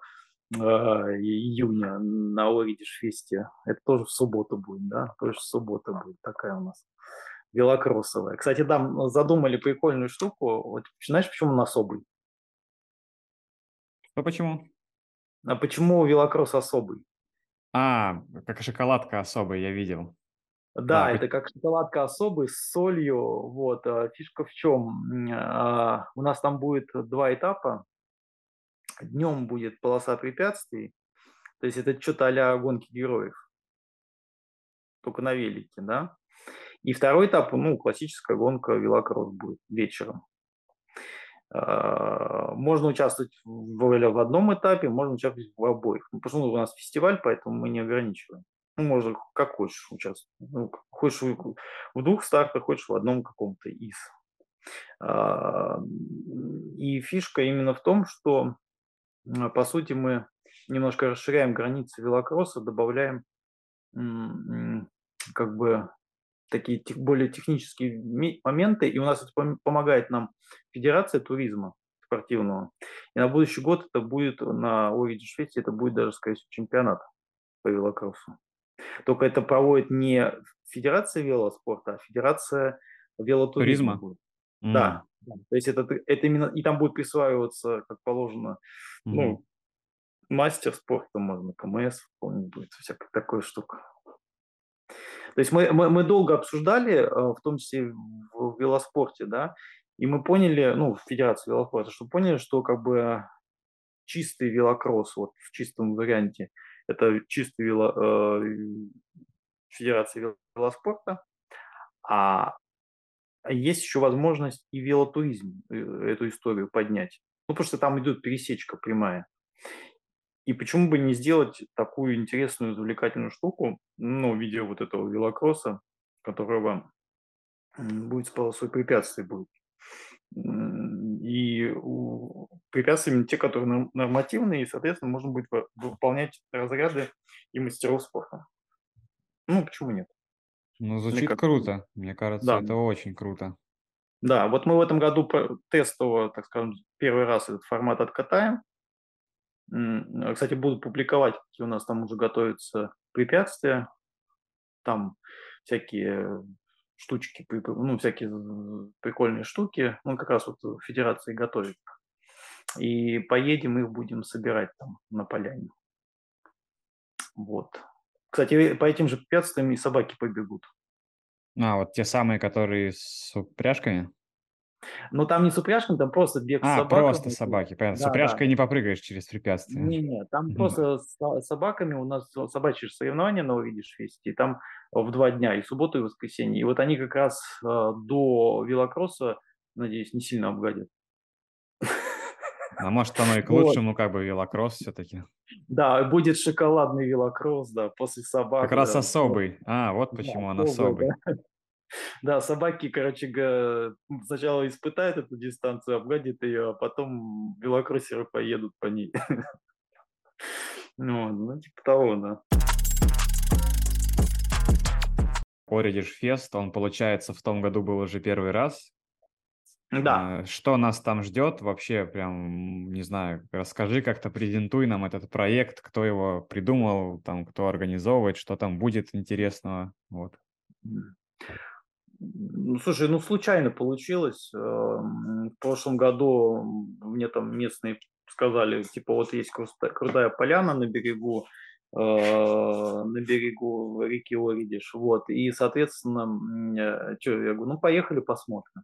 июня на Оридиш Фесте. Это тоже в субботу будет, да? Тоже в субботу будет такая у нас велокроссовая. Кстати, да, задумали прикольную штуку. Вот, знаешь, почему он особый? А почему? А почему велокросс особый? А, как шоколадка особая, я видел. Да, да, это как шоколадка особый с солью. Вот. А фишка в чем? А, у нас там будет два этапа. Днем будет полоса препятствий. То есть это что-то а гонки героев. Только на велике, да? И второй этап, ну, классическая гонка велокросс будет вечером. А, можно участвовать в, одном этапе, можно участвовать в обоих. Ну, потому что у нас фестиваль, поэтому мы не ограничиваем. Ну, можно как хочешь участвовать. Ну, хочешь в, в двух стартах, хочешь в одном каком-то из. А, и фишка именно в том, что, по сути, мы немножко расширяем границы велокросса, добавляем как бы такие более технические моменты, и у нас это помогает нам Федерация туризма спортивного. И на будущий год это будет на Origin Швеции, это будет даже, скорее всего, чемпионат по велокроссу. Только это проводит не Федерация велоспорта, а Федерация велотуризма. Туризма? Mm. Да. То есть это, это именно, и там будет присваиваться, как положено, mm. ну, мастер спорта можно, КМС, помню, будет всякая такая штука. То есть мы, мы, мы долго обсуждали, э, в том числе в велоспорте, да, и мы поняли, ну, в Федерации велоспорта, что поняли, что как бы чистый велокросс, вот в чистом варианте, это чистый вело, э, Федерация велоспорта, а есть еще возможность и велотуризм э, эту историю поднять. Ну, потому что там идет пересечка прямая. И почему бы не сделать такую интересную, завлекательную штуку, ну, в виде вот этого велокросса, которого будет с полосой препятствий будет. И препятствия именно те, которые нормативные, и, соответственно, можно будет выполнять разряды и мастеров спорта. Ну, почему нет? Ну, звучит как... круто. Мне кажется, да. это очень круто. Да, вот мы в этом году тестово, так скажем, первый раз этот формат откатаем. А, кстати, буду публиковать, какие у нас там уже готовятся препятствия. Там всякие штучки, ну, всякие прикольные штуки. Он как раз вот в Федерации готовит. И поедем их будем собирать там на поляне. Вот. Кстати, по этим же препятствиям и собаки побегут. А, вот те самые, которые с упряжками? Ну, там не с упряжками, там просто бег а, с собаками. просто собаки, понятно. Да, с упряжкой да. не попрыгаешь через препятствия. Не-не, там mm. просто с собаками у нас собачьи соревнования на Увидишь Фесте, и там в два дня, и субботу, и воскресенье. И вот они как раз э, до велокросса, надеюсь, не сильно обгадят. А может, оно и к лучшему, вот. как бы велокросс все-таки. Да, будет шоколадный велокросс, да, после собак. Как раз особый. А, вот почему да, он особый. Да. [LAUGHS] Да, собаки, короче, сначала испытают эту дистанцию, обгадят ее, а потом велокроссеры поедут по ней. [LAUGHS] Ну, ну, типа того, да. Оридиш Фест, он, получается, в том году был уже первый раз. Да. А, что нас там ждет? Вообще, прям, не знаю, расскажи как-то, презентуй нам этот проект, кто его придумал, там, кто организовывает, что там будет интересного. Вот. Ну, слушай, ну случайно получилось. Эм, в прошлом году мне там местные сказали, типа, вот есть крутая поляна на берегу, э, на берегу реки Оридиш, вот, и, соответственно, э, что, я говорю, ну, поехали посмотрим.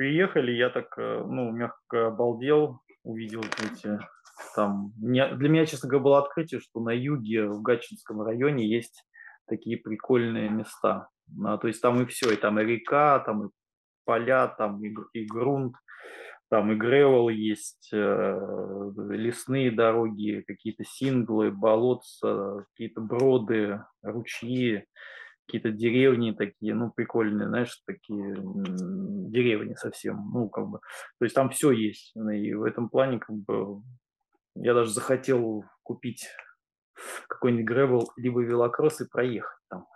Приехали, я так, э, ну, мягко обалдел, увидел эти, там, для меня, честно говоря, было открытие, что на юге, в Гатчинском районе есть такие прикольные места. А, то есть там и все, и там и река, там и поля, там и, и грунт, там и гревел есть, э, лесные дороги, какие-то синглы, болотца, какие-то броды, ручьи. Какие-то деревни такие, ну, прикольные, знаешь, такие деревни совсем, ну, как бы, то есть там все есть, и в этом плане, как бы, я даже захотел купить какой-нибудь гребл, либо велокросс и проехать там.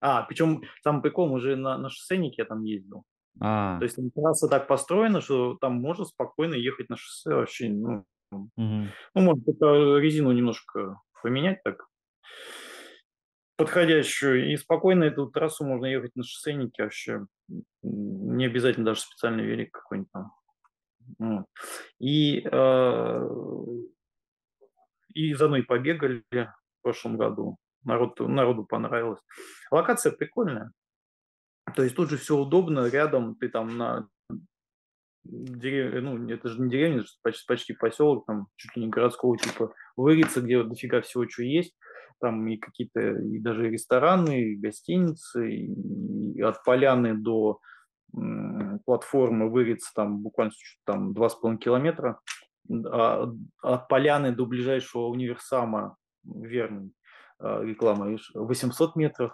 А, причем самый прикол, уже на, на шоссейнике я там ездил. А. То есть трасса так построена, что там можно спокойно ехать на шоссе вообще, ну, угу. ну может, только резину немножко поменять так, подходящую, и спокойно эту трассу можно ехать на шоссейнике вообще. Не обязательно даже специальный велик какой-нибудь там. И, э, и за мной побегали в прошлом году. Народ, народу понравилось. Локация прикольная. То есть тут же все удобно, рядом ты там на деревне, ну, это же не деревня, это почти, почти поселок, там чуть ли не городского типа, Вырица, где вот дофига всего, что есть, там и какие-то, и даже рестораны, и гостиницы, и от поляны до м, платформы Вырица там буквально там 2,5 километра, а от поляны до ближайшего универсама Верный, а, реклама, 800 метров,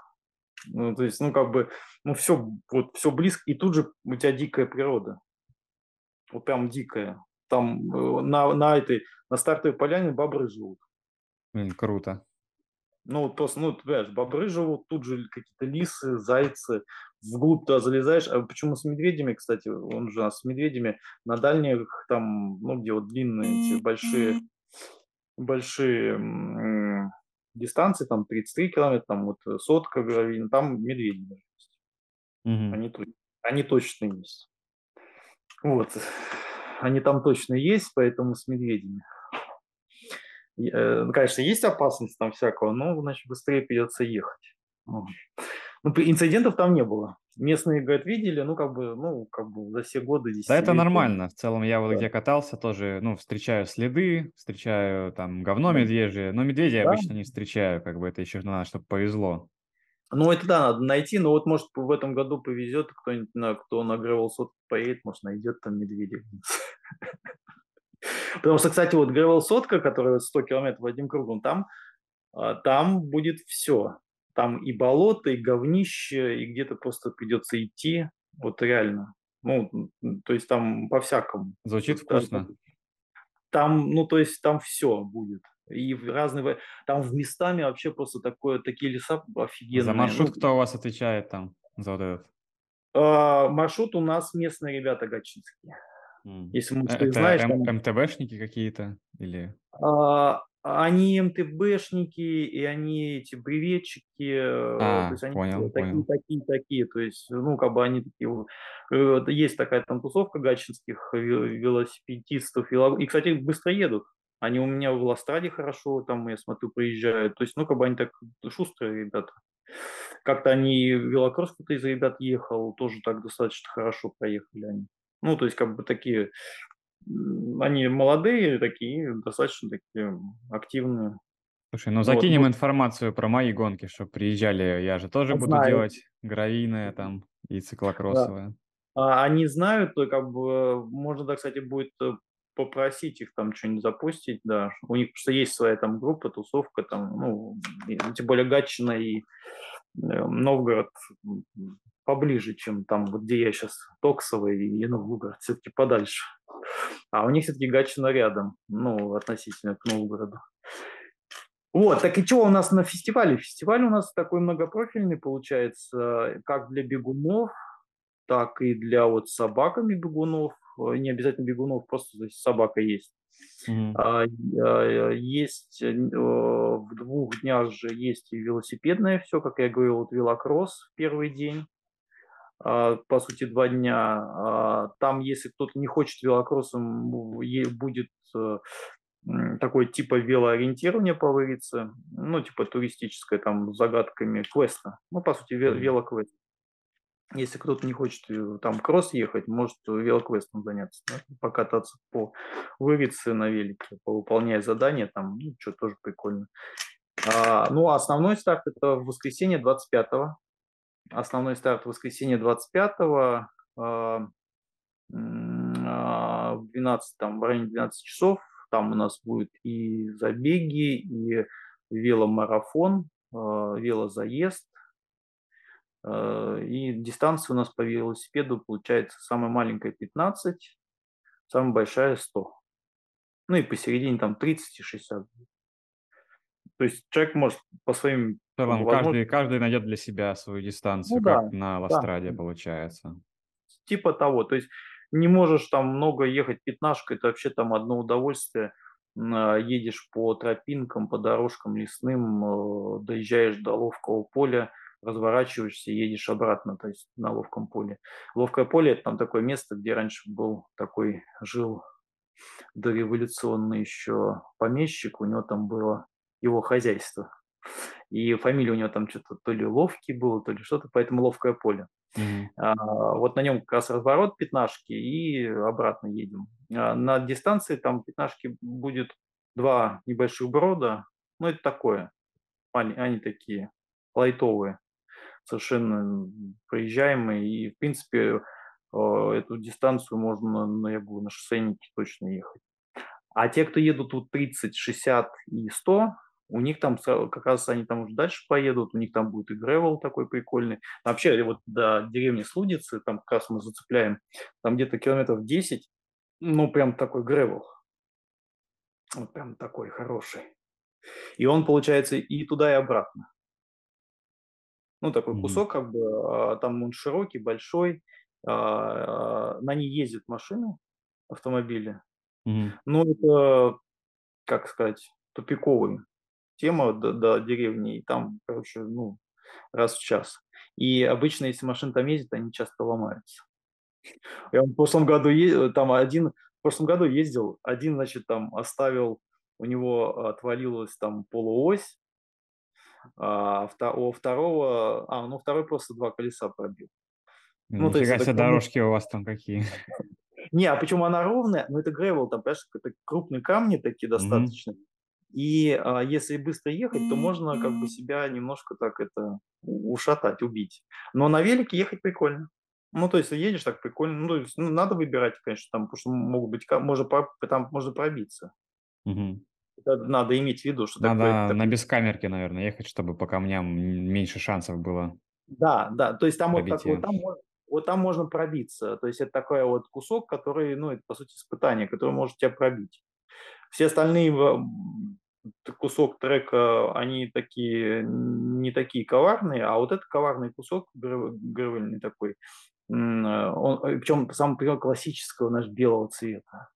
ну, то есть, ну, как бы, ну, все, вот, все близко, и тут же у тебя дикая природа. Вот прям дикая. Там э, на, на этой, на стартовой поляне бобры живут. Блин, круто. Ну, вот просто, ну, ты понимаешь, бобры живут, тут же какие-то лисы, зайцы, вглубь туда залезаешь. А почему с медведями, кстати, он же с медведями на дальних, там, ну, где вот длинные эти большие, большие дистанции, там 33 километра, там вот сотка гравийна, там медведи. Угу. Они, они точно есть. Вот. Они там точно есть, поэтому с медведями. Э, ну, конечно, есть опасность там всякого, но, значит, быстрее придется ехать. Ну, инцидентов там не было. Местные, говорят, видели, ну, как бы, ну, как бы за все годы... Да, это нормально. В целом, я вот да. где катался, тоже, ну, встречаю следы, встречаю там говно медвежье, но медведей да. обычно не встречаю, как бы это еще надо, чтобы повезло. Ну, это да, надо найти, но вот, может, в этом году повезет, кто-нибудь, кто на Gravel сотку поедет, может, найдет там медведя. [LAUGHS] Потому что, кстати, вот Gravel сотка, которая 100 километров одним кругом, там, а, там будет все. Там и болото, и говнище, и где-то просто придется идти. Вот реально. Ну, то есть там по-всякому. Звучит вкусно. Там, ну, то есть там все будет. И в разные... Там в местами вообще просто такое, такие леса офигенные. За маршрут ну, кто у вас отвечает там за вот этот? А, маршрут у нас местные ребята гатчинские. Mm. Если, может, ты знаешь... М- там... МТБшники какие-то? Или... А, они МТБшники, и они эти бреветчики, э, а, то есть они понял, такие, понял. такие, такие, то есть, ну, как бы они такие, э, есть такая там тусовка гатчинских велосипедистов, и, кстати, быстро едут, они у меня в Ластраде хорошо, там, я смотрю, приезжают, то есть, ну, как бы они так шустрые ребята. Как-то они, велокросс кто-то из ребят ехал, тоже так достаточно хорошо проехали они. Ну, то есть, как бы такие они молодые такие, достаточно такие активные. Слушай, ну закинем вот. информацию про мои гонки, чтобы приезжали. Я же тоже буду знаю. делать гравийное там и циклокроссовое. Да. А, они знают, как бы можно, да, кстати, будет э, попросить их там что-нибудь запустить, да. У них что есть своя там группа, тусовка там, ну, тем более Гатчина и э, Новгород поближе, чем там, вот где я сейчас, Токсово и Новгород, все-таки подальше. А у них все-таки Гатчина рядом, ну, относительно к Новгороду. Вот, так и что у нас на фестивале? Фестиваль у нас такой многопрофильный получается, как для бегунов, так и для вот собаками бегунов. Не обязательно бегунов, просто то есть собака есть. Mm-hmm. Есть э, в двух днях же есть и велосипедное все, как я говорил, вот велокросс в первый день. А, по сути, два дня. Там, если кто-то не хочет велокроссом, будет э, такой типа велоориентирования по Вырице, ну, типа туристическое, там, с загадками квеста. Ну, по сути, велоквест. Если кто-то не хочет э, там кросс ехать, может велоквестом заняться, да? покататься по Вырице на велике, выполняя задания, там, ну, что тоже прикольно. А, ну, а основной старт это в воскресенье 25-го Основной старт в воскресенье 25-го а, а, в 12, там, в районе 12 часов. Там у нас будет и забеги, и веломарафон, а, велозаезд. Э, и дистанция у нас по велосипеду получается самая маленькая 15, самая большая 100. Ну и посередине там 30 и 60. То есть человек может по своим В целом, каждый, каждый найдет для себя свою Ну дистанцию, да, как на да, Ластраде получается. типа того. То есть не можешь там много ехать пятнашкой, это вообще там одно удовольствие. Едешь по тропинкам, по дорожкам лесным, э, доезжаешь до ловкого поля, разворачиваешься и едешь обратно, то есть на ловком поле. Ловкое поле– это там такое место, где раньше был такой, жил дореволюционный еще помещик, у него там было его хозяйство. И фамилия у него там что-то то ли Ловкий было, то ли что-то, поэтому Ловкое поле. Мгм. А, Вот на нем как раз разворот пятнашки и обратно едем. А, На дистанции там пятнашки будет два небольших брода, ну это такое, они, они такие лайтовые, совершенно м, проезжаемые, и в принципе эту дистанцию можно, ну, я говорю, на шоссейнике точно ехать. А те, кто едут тут 30, 60 и 100, у них там как раз они там уже дальше поедут, у них там будет и гревел такой прикольный. Вообще, вот до деревни Слудицы, там как раз мы зацепляем, там где-то километров 10, ну, прям такой гревел, вот прям такой хороший. И он, получается, и туда, и обратно. Ну, такой кусок, как бы, а, там он широкий, большой, а, на ней ездят машины, автомобили. Мгм. Ну, это, как сказать, тупиковая тема до, до деревни, и там, короче, ну, раз в час. И обычно, если машины там ездят, они часто ломаются. Я в прошлом году, е- там один, в прошлом году ездил, один, значит, там оставил, у него отвалилась там полуось, а у второго, а, ну, второй просто два колеса пробил. Ну, то есть себе дорожки у вас там какие. [LAUGHS] Не, а почему она ровная? Ну, это гревел, там, понимаешь, это крупные камни такие достаточно. И а, если быстро ехать, то можно как бы себя немножко так это ушатать, убить. Но на велике ехать прикольно. Ну, то есть едешь так прикольно. Ну, то есть, ну, надо выбирать, конечно, там, потому что могут быть, можно, там можно пробиться. Мгм. Надо иметь в виду, что такое- Надо так- на бескамерке, наверное, ехать, чтобы по камням меньше шансов было. Да, да, то есть там вот, так, вот, там, вот там можно пробиться. То есть это такой вот кусок, который, ну, это по сути испытание, который может тебя пробить. Все остальные кусок трека, они такие, не такие коварные, а вот этот коварный кусок, гравельный такой, э, он, причем самый пример классического наш белого цвета.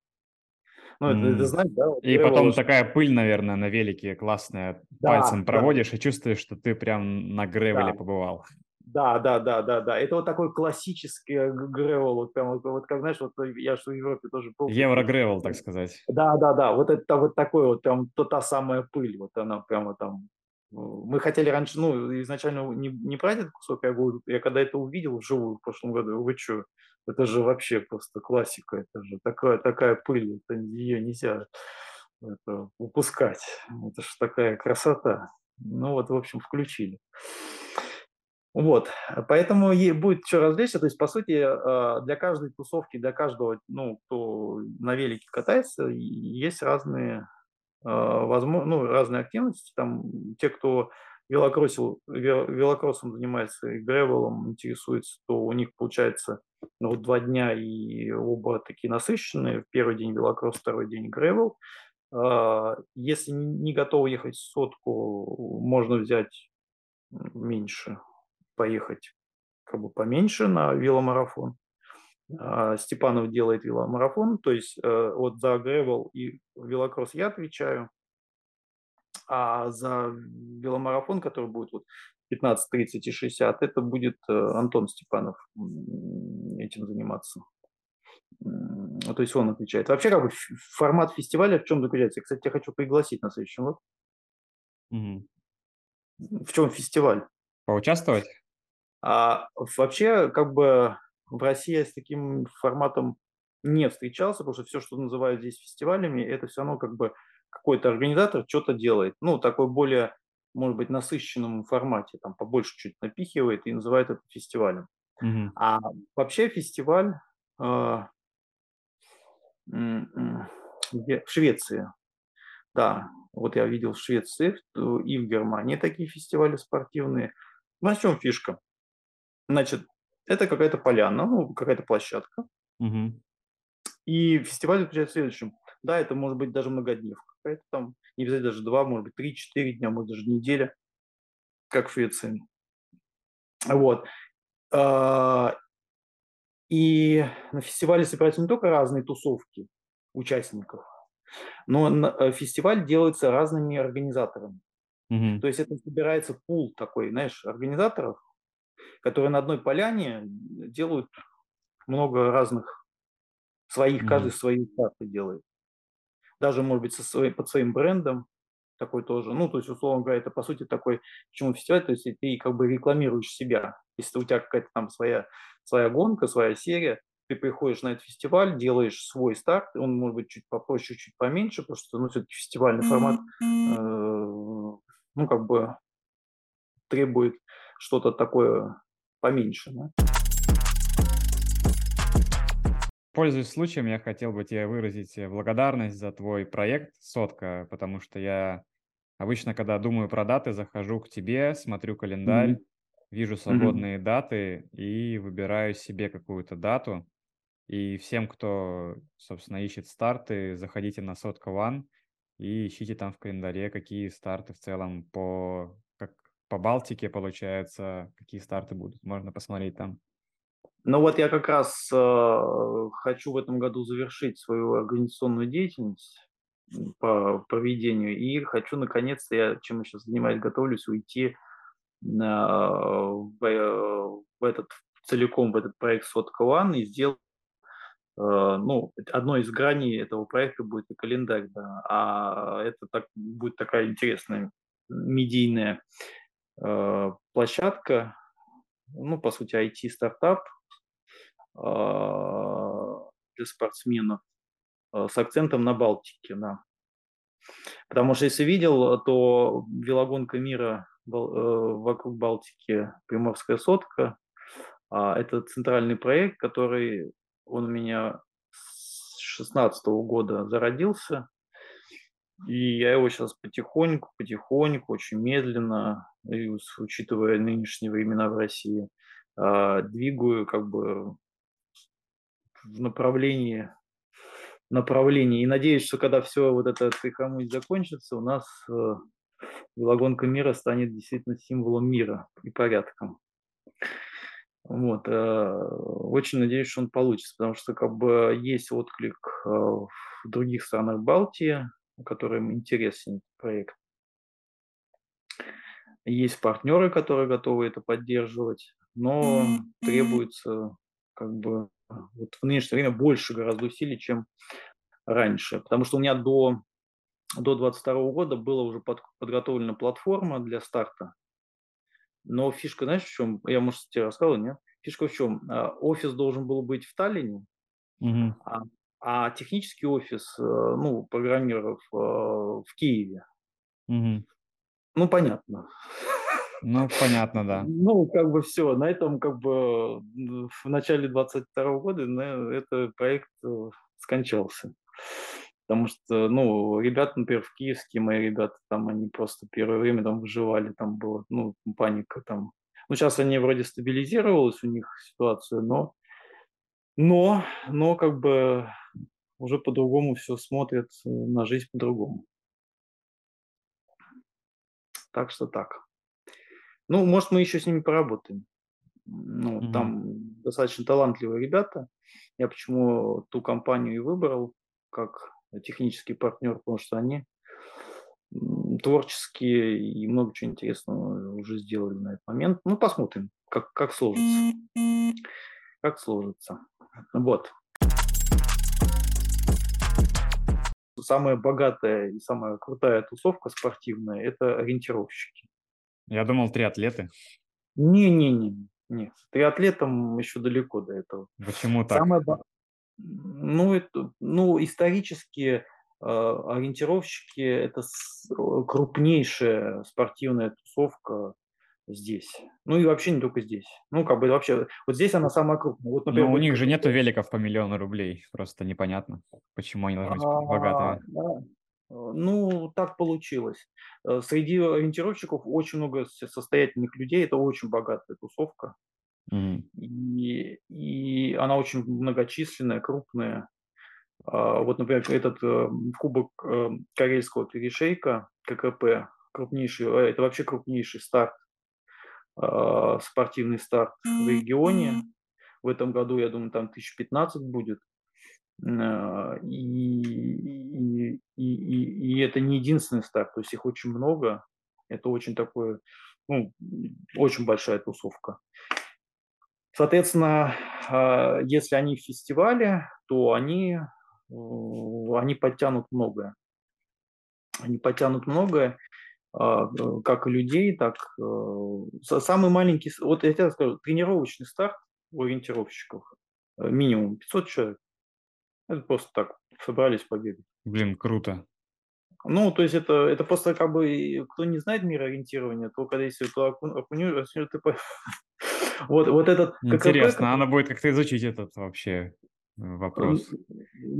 Ну, это, это М. знаешь, да? вот И гревел потом такая пыль, наверное, на велике классная. Да, Пальцем да. проводишь и чувствуешь, что ты прям на гревеле Да. побывал. Да, да, да, да, да. Это вот такой классический э, гревел, вот прям вот, вот как знаешь, вот я что в Европе тоже был. Евро-гревел, так сказать. Да, да, да, вот это вот такой вот прям то, та самая пыль, вот она прямо там. Э, Мы хотели раньше, ну, изначально не, не про этот кусок, я говорю, я когда это увидел вживую в прошлом году, вы что, это же вообще просто классика, это же такая, такая пыль, это ее нельзя это, упускать, это же такая красота. Ну вот, в общем, включили. Вот, поэтому е- будет что развлечься. То есть, по сути, э, для каждой тусовки, для каждого, ну, кто на велике катается, есть разные, возможно, ну, разные активности. Там те, кто велокроссил, ве- велокроссом занимается и гревелом интересуется, то у них получается ну, два дня и оба такие насыщенные. Первый день велокросс, второй день гревел. А, Если не готовы ехать сотку, можно взять меньше, поехать как бы поменьше на веломарафон. А, Степанов делает веломарафон, то есть э, вот за гревел и велокросс я отвечаю, а за веломарафон, который будет вот 15, 30 и 60, это будет э, Антон Степанов этим заниматься. То есть он отвечает. Вообще, как бы формат фестиваля в чем заключается? Я, кстати, тебя хочу пригласить на следующий год. Мгм. В чем фестиваль? Поучаствовать? А вообще, как бы в России я с таким форматом не встречался, потому что все, что называют здесь фестивалями, это все равно как бы какой-то организатор что-то делает. Ну, такой более, может быть, насыщенном формате, там побольше чуть напихивает и называет это фестивалем. Мгм. А вообще фестиваль э, где? в Швеции. Да, вот я видел в Швеции и в Германии такие фестивали спортивные. Ну, в чем фишка? Значит, это какая-то поляна, ну, какая-то площадка. Мгм. И фестиваль заключается в следующем. Да, это может быть даже многодневка какая-то там, не обязательно даже два, может быть, три-четыре дня, может даже неделя, как в Швеции. Вот. А, И на фестивале собираются не только разные тусовки участников, но э, фестиваль делается разными организаторами. Мгм. То есть это собирается пул такой, знаешь, организаторов, которые на одной поляне делают много разных своих, каждый Мгм. свои старты делает. Даже, может быть, со своим, под своим брендом такой тоже. Ну, то есть, условно говоря, это по сути такой, почему фестиваль, то есть ты как бы рекламируешь себя. Если у тебя какая-то там своя, своя гонка, своя серия, ты приходишь на этот фестиваль, делаешь свой старт, он может быть чуть попроще, чуть поменьше, потому что, ну, все-таки фестивальный формат, э, ну, как бы требует что-то такое поменьше, да. Пользуясь случаем, я хотел бы тебе выразить э, благодарность за твой проект «Сотка», потому что я обычно, когда думаю про даты, захожу к тебе, смотрю календарь, Мгм. вижу свободные даты и выбираю себе какую-то дату. И всем, кто, собственно, ищет старты, заходите на Сотка One и ищите там в календаре, какие старты в целом по, по Балтике, получается, какие старты будут. Можно посмотреть там. Ну вот я как раз э, хочу в этом году завершить свою организационную деятельность по проведению и хочу наконец-то, я чем я сейчас занимаюсь, готовлюсь уйти на, в, э, в этот целиком в этот проект Сотка One и сделать, э, ну, одной из граней этого проекта будет и календарь, да, а это так, будет такая интересная медийная э, площадка, ну, по сути, IT-стартап, а, для спортсменов, а, с акцентом на Балтике, да. Потому что если видел, то велогонка мира э, вокруг Балтики Приморская сотка, а, это центральный проект, который он у меня с шестнадцатого года зародился, и я его сейчас потихоньку, потихоньку, очень медленно, учитывая нынешние времена в России, а, двигаю как бы в направлении направлении. И надеюсь, что когда все вот это трихомуть закончится, у нас э, велогонка мира станет действительно символом мира и порядком. Вот. э, Очень надеюсь, что он получится, потому что как бы есть отклик э, в других странах Балтии, которым интересен проект. Есть партнеры, которые готовы это поддерживать, но требуется как бы вот в нынешнее время больше гораздо усилий, чем раньше. Потому что у меня до до 22 года была уже под- подготовлена платформа для старта. Но фишка, знаешь, в чем? Я, может, тебе рассказывал, нет? Фишка в чем? А, Офис должен был быть в Таллине, Мгм. а, а технический офис, э, ну, программеров э, в Киеве. Мгм. Ну, понятно. Ну, понятно, да. [LAUGHS] Ну, как бы все. На этом, как бы, в начале 22 года этот проект э, скончался. Потому что, ну, ребята, например, в киевские мои ребята, там они просто первое время там выживали, там была, ну, паника там. Ну, сейчас они вроде стабилизировалась у них ситуация, но, но, но как бы уже по-другому все смотрят э, на жизнь по-другому. Так что так. Ну, может, мы еще с ними поработаем. Ну, Мгм. там достаточно талантливые ребята. Я почему ту компанию и выбрал как технический партнер, потому что они творческие и много чего интересного уже сделали на этот момент. Ну, посмотрим, как, как сложится. Как сложится. Вот. Самая богатая и самая крутая тусовка спортивная– это ориентировщики. Я думал, триатлеты. Не-не-не, нет. Триатлетам еще далеко до этого. Почему так? Самое, ну, это, ну, исторически э, ориентировщики– это с- крупнейшая спортивная тусовка здесь. Ну и вообще не только здесь. Ну, как бы вообще, вот здесь она самая крупная. Вот, например, Но у будет них же нету великов по миллиону рублей. Просто непонятно, почему они должны быть А, богатыми. да. Ну, так получилось. Э, Среди ориентировщиков очень много состоятельных людей. Это очень богатая тусовка. Мгм. И, и она очень многочисленная, крупная. А, Вот, например, этот э, кубок э, корейского перешейка, ККП, крупнейший, это вообще крупнейший старт, спортивный старт в регионе. В этом году, я думаю, там тысяч 15 будет. А, И, и, и, и, это не единственный старт, то есть их очень много. Это очень такое, ну, очень большая тусовка. Соответственно, а, если они в фестивале, то они, э, они подтянут многое. Они подтянут многое, а, как и людей, так... э, са- Самый маленький, вот я тебе скажу, тренировочный старт у ориентировщиков э, минимум 500 человек. Это просто так, собрались побегать. Блин, круто. Ну, то есть это, это просто как бы, кто не знает мира ориентирования, то когда если ты окун- окунешь, ты вот, вот этот Интересно, надо будет как-то изучить этот вообще э, вопрос.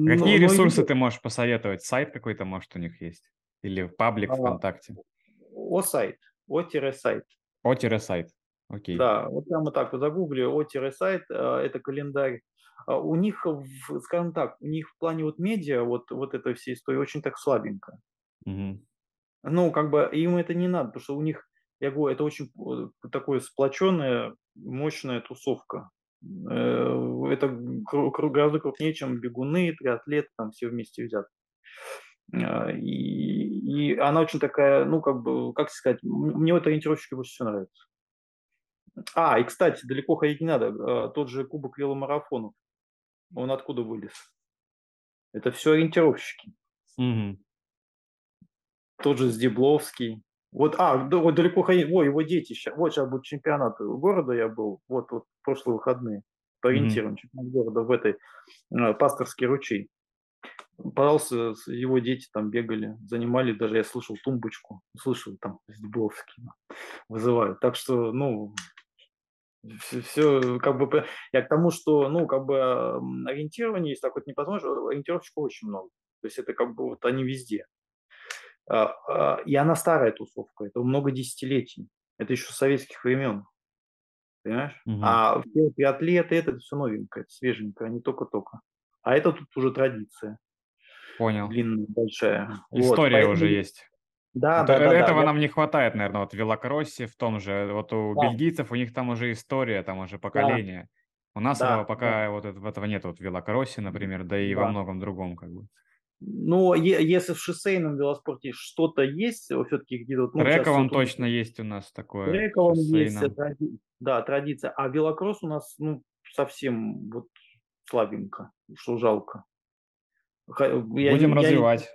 Какие ресурсы ты можешь посоветовать? Сайт какой-то, может, у них есть? Или паблик А, ВКонтакте? О-сайт, О-сайт. О-сайт. Окей. Да, вот прямо так вот загугли О-сайт, а, это календарь. А У них, скажем так, у них в плане вот медиа, вот, вот этой всей истории очень так слабенько. Мгм. Ну, как бы им это не надо, потому что у них, я говорю, это очень э, такое сплоченная, мощная тусовка. Э, Это гораздо крупнее, чем бегуны, триатлеты, там все вместе взят. А, И, и она очень такая, ну, как бы, как сказать, мне вот ориентировщики больше всего нравятся. А, и, кстати, далеко ходить не надо. а, Тот же кубок веломарафонов, он откуда вылез? Это все ориентировщики. Мгм. Тот же Сдебловский. Вот, а, да, вот далеко ходить. Ой, его дети сейчас. Вот сейчас будет чемпионат города я был. Вот, вот прошлые выходные. По Мгм. ориентирам чемпионат города в этой э, Пасторский ручей. Пожалуйста, с- его дети там бегали, занимали, даже я слышал тумбочку, слышал там Сдебловский вызывают. Так что, ну, все, как бы, я к тому, что, ну, как бы ориентирование, если так вот не посмотришь, ориентировщиков очень много. То есть это как бы вот они везде. А, а, И она старая тусовка, это много десятилетий. Это еще с советских времен. Понимаешь? Мгм. А все триатлеты, это все новенькое, это свеженькое, они только-только. А это тут уже традиция Понял. длинная, большая. Вот, История поэтому- уже есть. Да, Вот да, да, да. этого я- нам не хватает, наверное, вот в велокроссе, в том же, вот у Да. бельгийцев, у них там уже история, там уже поколение. У нас Да, этого пока вот этого, нет, вот в велокроссе, например, да и во Да. многом другом, как бы. Но е- если в шоссейном велоспорте что-то есть, все-таки где-то... вот, Ну, Трековом тут- точно есть у нас такое. Трековом есть, шоссейном. тради- да, традиция. А велокросс у нас, ну, совсем вот слабенько, что жалко. Я Будем я развивать.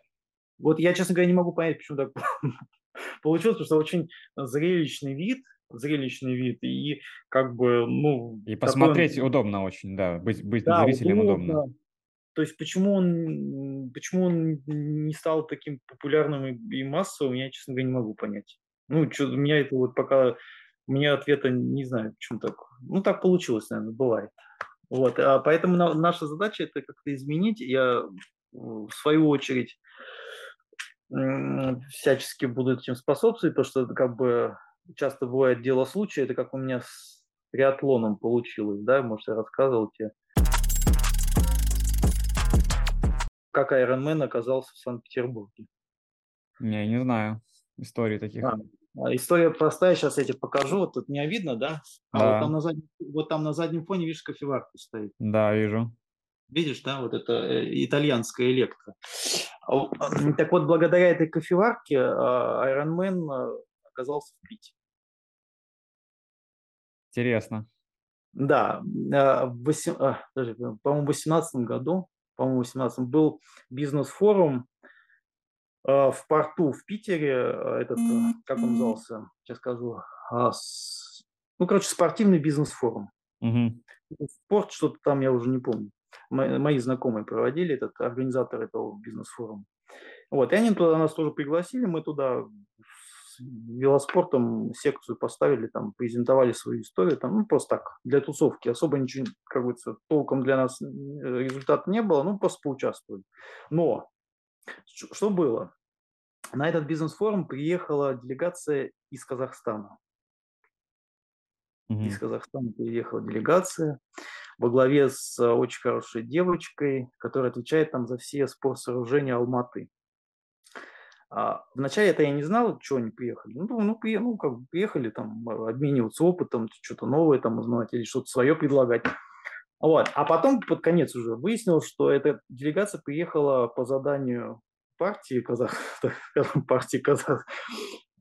Вот я, честно говоря, не могу понять, почему так [LAUGHS] получилось, потому что очень зрелищный вид, зрелищный вид, и как бы, ну... И такой посмотреть удобно очень, да, быть, быть Да, зрителем удобно. То есть почему он, почему он не стал таким популярным и, и массовым, я, честно говоря, не могу понять. Ну, что, у меня это вот пока, у меня ответа не знаю, почему так. Ну, так получилось, наверное, бывает. Вот, а поэтому на- наша задача это как-то изменить. Я, в свою очередь, всячески буду этим способствовать, потому что это как бы часто бывает дело случая, это как у меня с триатлоном получилось, да, может, я рассказывал тебе. Как Ironman оказался в Санкт-Петербурге. Не, не знаю истории таких. А, а, История простая, сейчас я тебе покажу. Вот тут меня видно, да? А Да. вот там на заднем, вот там на заднем фоне, видишь, кофеварка стоит. Да, вижу. Видишь, да, вот это э, итальянская электро. Так вот, благодаря этой кофеварке а, Ironman а, оказался в Питере. Интересно. Да, а, в восем- а, подожди, по-моему, в 2018 году, по-моему, в 2018 был бизнес-форум в порту в Питере. Этот, а, как он назывался, сейчас скажу. Ну, короче, спортивный бизнес-форум. Мгм. Спорт, что-то там, я уже не помню. Мо- Мои знакомые проводили, этот организатор этого бизнес-форума. Вот, и они туда нас тоже пригласили, мы туда с велоспортом секцию поставили, там, презентовали свою историю, там, ну, просто так, для тусовки. Особо ничего, как говорится, толком для нас результата не было, ну, просто поучаствовали. Но что было? На этот бизнес-форум приехала делегация из Казахстана. Из Мгм. Казахстана приехала делегация во главе с э, очень хорошей девочкой, которая отвечает там за все спортсооружения Алматы. А, вначале это я не знал, чё они приехали. Ну, ну, ну, как бы приехали там, а, обмениваться опытом, что-то новое там узнавать или что-то свое предлагать. Вот. А потом под конец уже выяснилось, что эта делегация приехала по заданию партии казах, [LAUGHS] партии казах,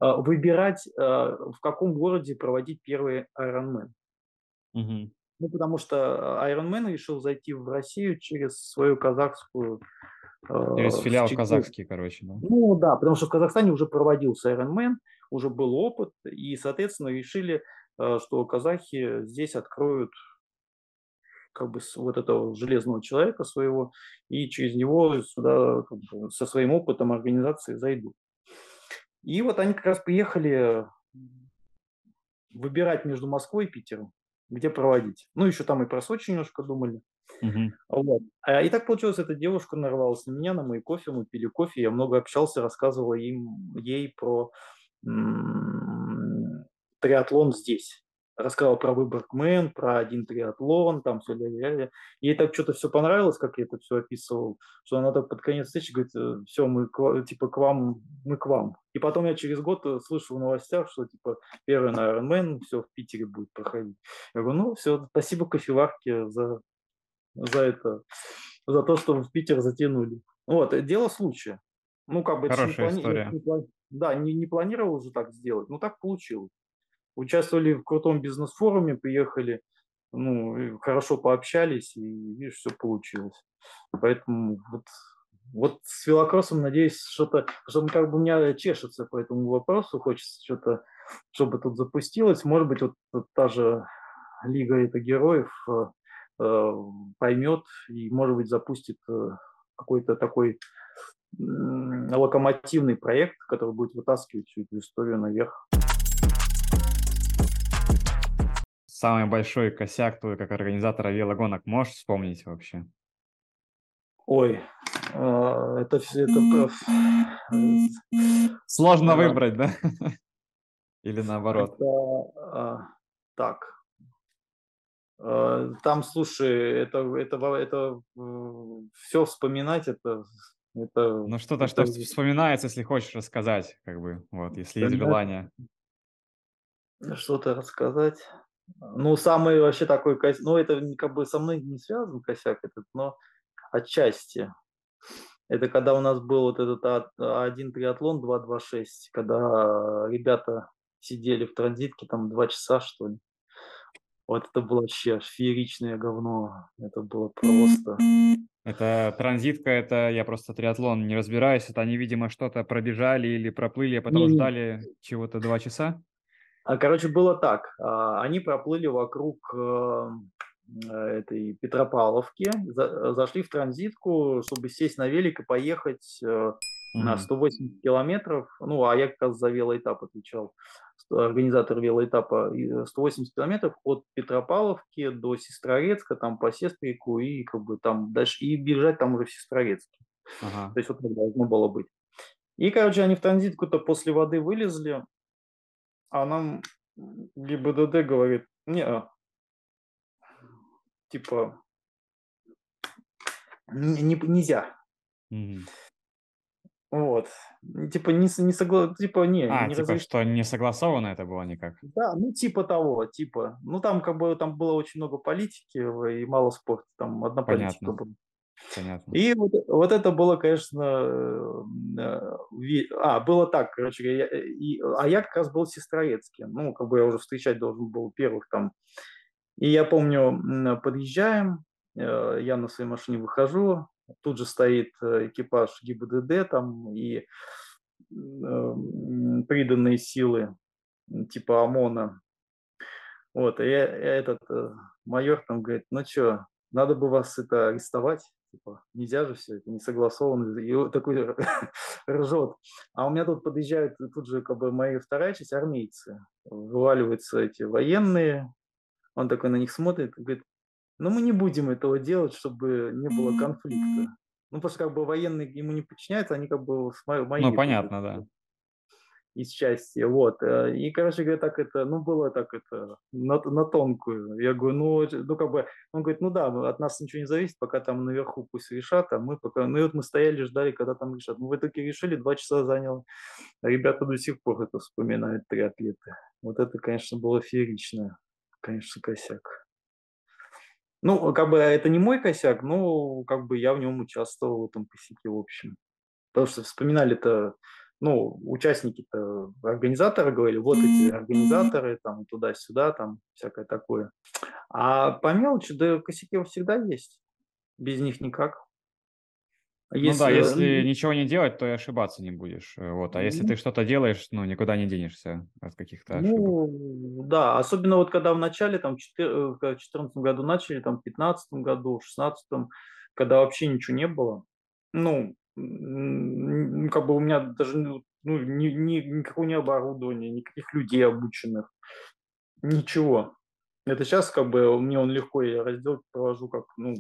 а, выбирать, а, в каком городе проводить первый Ironman. Мгм. Ну, потому что а, Ironman решил зайти в Россию через свою казахскую э, Через филиал Чечню. казахский, короче, да? Ну да, потому что в Казахстане уже проводился Ironman, уже был опыт, и, соответственно, решили, э, что казахи здесь откроют как бы вот этого железного человека своего, и через него сюда как бы со своим опытом организации зайдут. И вот они как раз приехали выбирать между Москвой и Питером, где проводить. Ну, еще там и про Сочи немножко думали. Мгм. Вот. А, И так получилось, эта девушка нарвалась на меня, на мои кофе, мы пили кофе, я много общался, рассказывал им, ей про м, триатлон здесь. Рассказал про Выборгмен, про один триатлон, там все. Ей так что-то все понравилось, как я это все описывал, что она так под конец встречи говорит, все, мы к ва- типа к вам, мы к вам. И потом я через год э, слышу в новостях, что типа первый на Ironman все в Питере будет проходить. Я говорю, ну все, спасибо кофеварке за за это, за то, что в Питер затянули. Вот, э, дело случая. Ну, как бы ж не Хорошая плани- история. не плани- Да, не, не планировал уже так сделать, но так получилось. Участвовали в крутом бизнес-форуме, приехали, ну, хорошо пообщались, и, видишь, все получилось. Поэтому вот, вот с велокроссом, надеюсь, что-то, что как бы у меня чешется по этому вопросу, хочется что-то, чтобы тут запустилось. Может быть, вот, вот та же Лига это героев э, э, поймет и, может быть, запустит э, какой-то такой локомотивный проект, который будет вытаскивать всю эту историю наверх. Самый большой косяк твой как организатора велогонок можешь вспомнить вообще? Ой, э, это все это Сложно выбрать, да? [LAUGHS] Или наоборот? это, а, так. Э, Там, слушай, это это это все вспоминать, это это Ну что-то, что вспоминается, если хочешь рассказать, как бы, вот, если есть желание. что-то рассказать. Ну, самый вообще такой косяк, ну, это не- как бы со мной не связан косяк этот, но отчасти. Это когда у нас был вот этот А- один триатлон 226, когда ребята сидели в транзитке там два часа, что ли. Вот это было вообще фееричное говно. Это было просто. Это транзитка, это я просто триатлон не разбираюсь. Это они, видимо, что-то пробежали или проплыли, а потом Не-не. ждали чего-то два часа. А, короче, было так. а, Они проплыли вокруг э, э, этой Петропавловки, за- зашли в транзитку, чтобы сесть на велик и поехать э, на Мгм. 180 километров. Ну, а я как раз за велоэтап отвечал, организатор велоэтапа. И, э, 180 километров от Петропавловки до Сестрорецка, там по Сестрику и как бы там дальше, и бежать там уже в Сестрорецке. Ага. То есть вот так должно было быть. И, короче, они в транзитку-то после воды вылезли, а нам ГИБДД говорит, не, типа, не, не- нельзя. Мгм. Вот. Типа, не, не согла... типа, не, А, не типа, разреш- что не согласовано это было никак. Да, ну, типа того, типа. Ну, там как бы, там было очень много политики и мало спорта. Там одна политика Понятно. была. Понятно. И вот, вот это было, конечно, э, э, а, было так, короче, я- и- а я как раз был в Сестрорецке, ну, как бы я уже встречать должен был первых там. И я помню, подъезжаем, э, я на своей машине выхожу, тут же стоит экипаж ГИБДД там и приданные силы типа ОМОНа. Вот, и этот майор там говорит, ну что, надо бы вас это арестовать, типа, нельзя же все, это не согласовано. И такой [LAUGHS] ржет. А у меня тут подъезжают тут же как бы моя вторая часть, армейцы. Вываливаются эти военные, он такой на них смотрит и говорит, ну мы не будем этого делать, чтобы не было конфликта. Ну, потому что как бы военные ему не подчиняются, они как бы мо- мои. Ну, понятно, да. Из части, вот. Э, и, короче говоря, так это, ну, было так это, на, на тонкую. Я говорю, ну, ну, как бы, он говорит, ну да, от нас ничего не зависит, пока там наверху пусть решат, а мы пока, ну, и вот мы стояли, ждали, когда там решат. Ну, в итоге решили, два часа заняло. Ребята до сих пор это вспоминают, три атлета. Вот это, конечно, было феерично, конечно, косяк. Ну, как бы это не мой косяк, но как бы я в нем участвовал в этом косяке, в общем. Потому что вспоминали-то ну, участники-то, организаторы говорили, вот эти организаторы, там, туда-сюда, там, всякое такое. А по мелочи, да, косяки всегда есть. Без них никак. Если, ну да, если ничего не делать, то и ошибаться не будешь. Э, вот. А если ты что-то делаешь, ну, никуда не денешься от каких-то ошибок. Ну, да, особенно вот когда в начале, там, э, в 2014 году начали, там, в 2015 году, в 2016, когда вообще ничего не было, ну, как бы у меня даже ну, ну, ни, ни, никакого не оборудования, никаких людей обученных, ничего. Это сейчас как бы мне он легко, я раздел провожу как, ну,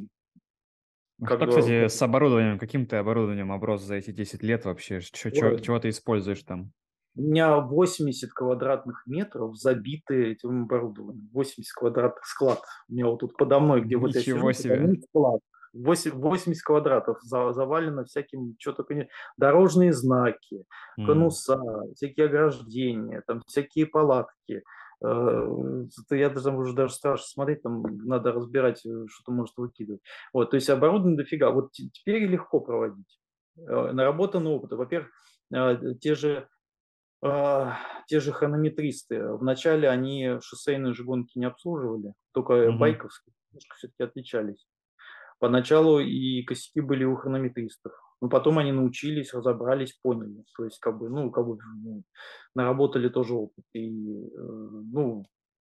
а как Что, кстати, с оборудованием, каким ты оборудованием оброс за эти 10 лет вообще? Чё, чё, чего ты используешь там? У меня 80 квадратных метров забиты этим оборудованием. 80 квадратных склад. У меня вот тут подо мной, где Ничего вот я сижу, себе. склад. 80 квадратов завалено всяким, что только не... Дорожные знаки, конуса, mm. всякие ограждения, там всякие палатки. Э, я даже уже даже страшно смотреть, там надо разбирать, э, что-то может выкидывать. Вот, то есть оборудование дофига. Вот теперь легко проводить. Э, наработанный опыт. Во-первых, те же те же хронометристы. Вначале они шоссейные же гонки не обслуживали, только mm-hmm. байковские немножко все-таки отличались. Поначалу и косяки были у хронометристов. Но потом они научились, разобрались, поняли. То есть, как бы, ну, как бы ну, наработали тоже опыт. И, э, ну,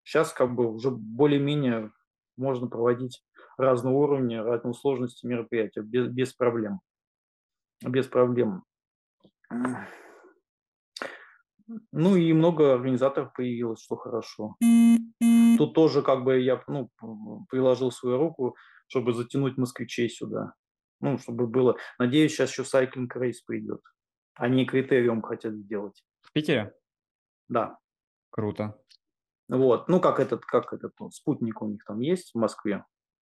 сейчас как бы уже более-менее можно проводить разного уровня, разной сложности мероприятия без, без проблем. Без проблем. Ну и много организаторов появилось, что хорошо. Тут тоже как бы я ну, приложил свою руку чтобы затянуть москвичей сюда. Ну, чтобы было... Надеюсь, сейчас еще Cycling Race придет. Они критериум хотят сделать. В Питере? Да. Круто. Вот. Ну, как этот, как этот ну, спутник у них там есть в Москве.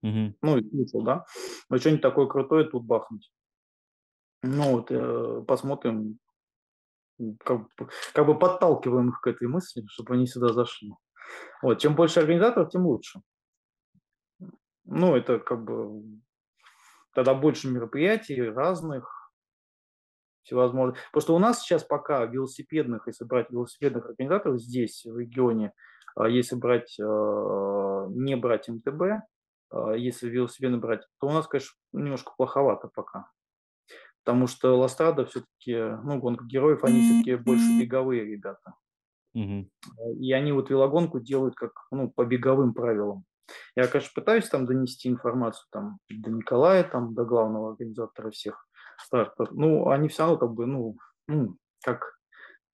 Угу. Ну, слышал, да? Но что-нибудь такое крутое тут бахнуть. Ну, вот э, посмотрим. Как, как бы подталкиваем их к этой мысли, чтобы они сюда зашли. Вот. Чем больше организаторов, тем лучше. Ну, это как бы тогда больше мероприятий разных, всевозможных. Потому что у нас сейчас пока велосипедных, если брать велосипедных организаторов здесь, в регионе, а если брать, а, не брать МТБ, а если велосипедный брать, то у нас, конечно, немножко плоховато пока. Потому что Ластрада все-таки, ну, гонка героев, они все-таки больше беговые ребята. Угу. И они вот велогонку делают как, ну, по беговым правилам. Я, конечно, пытаюсь там донести информацию там, до Николая, там, до главного организатора всех стартов. Ну, они все равно как бы, ну, ну как,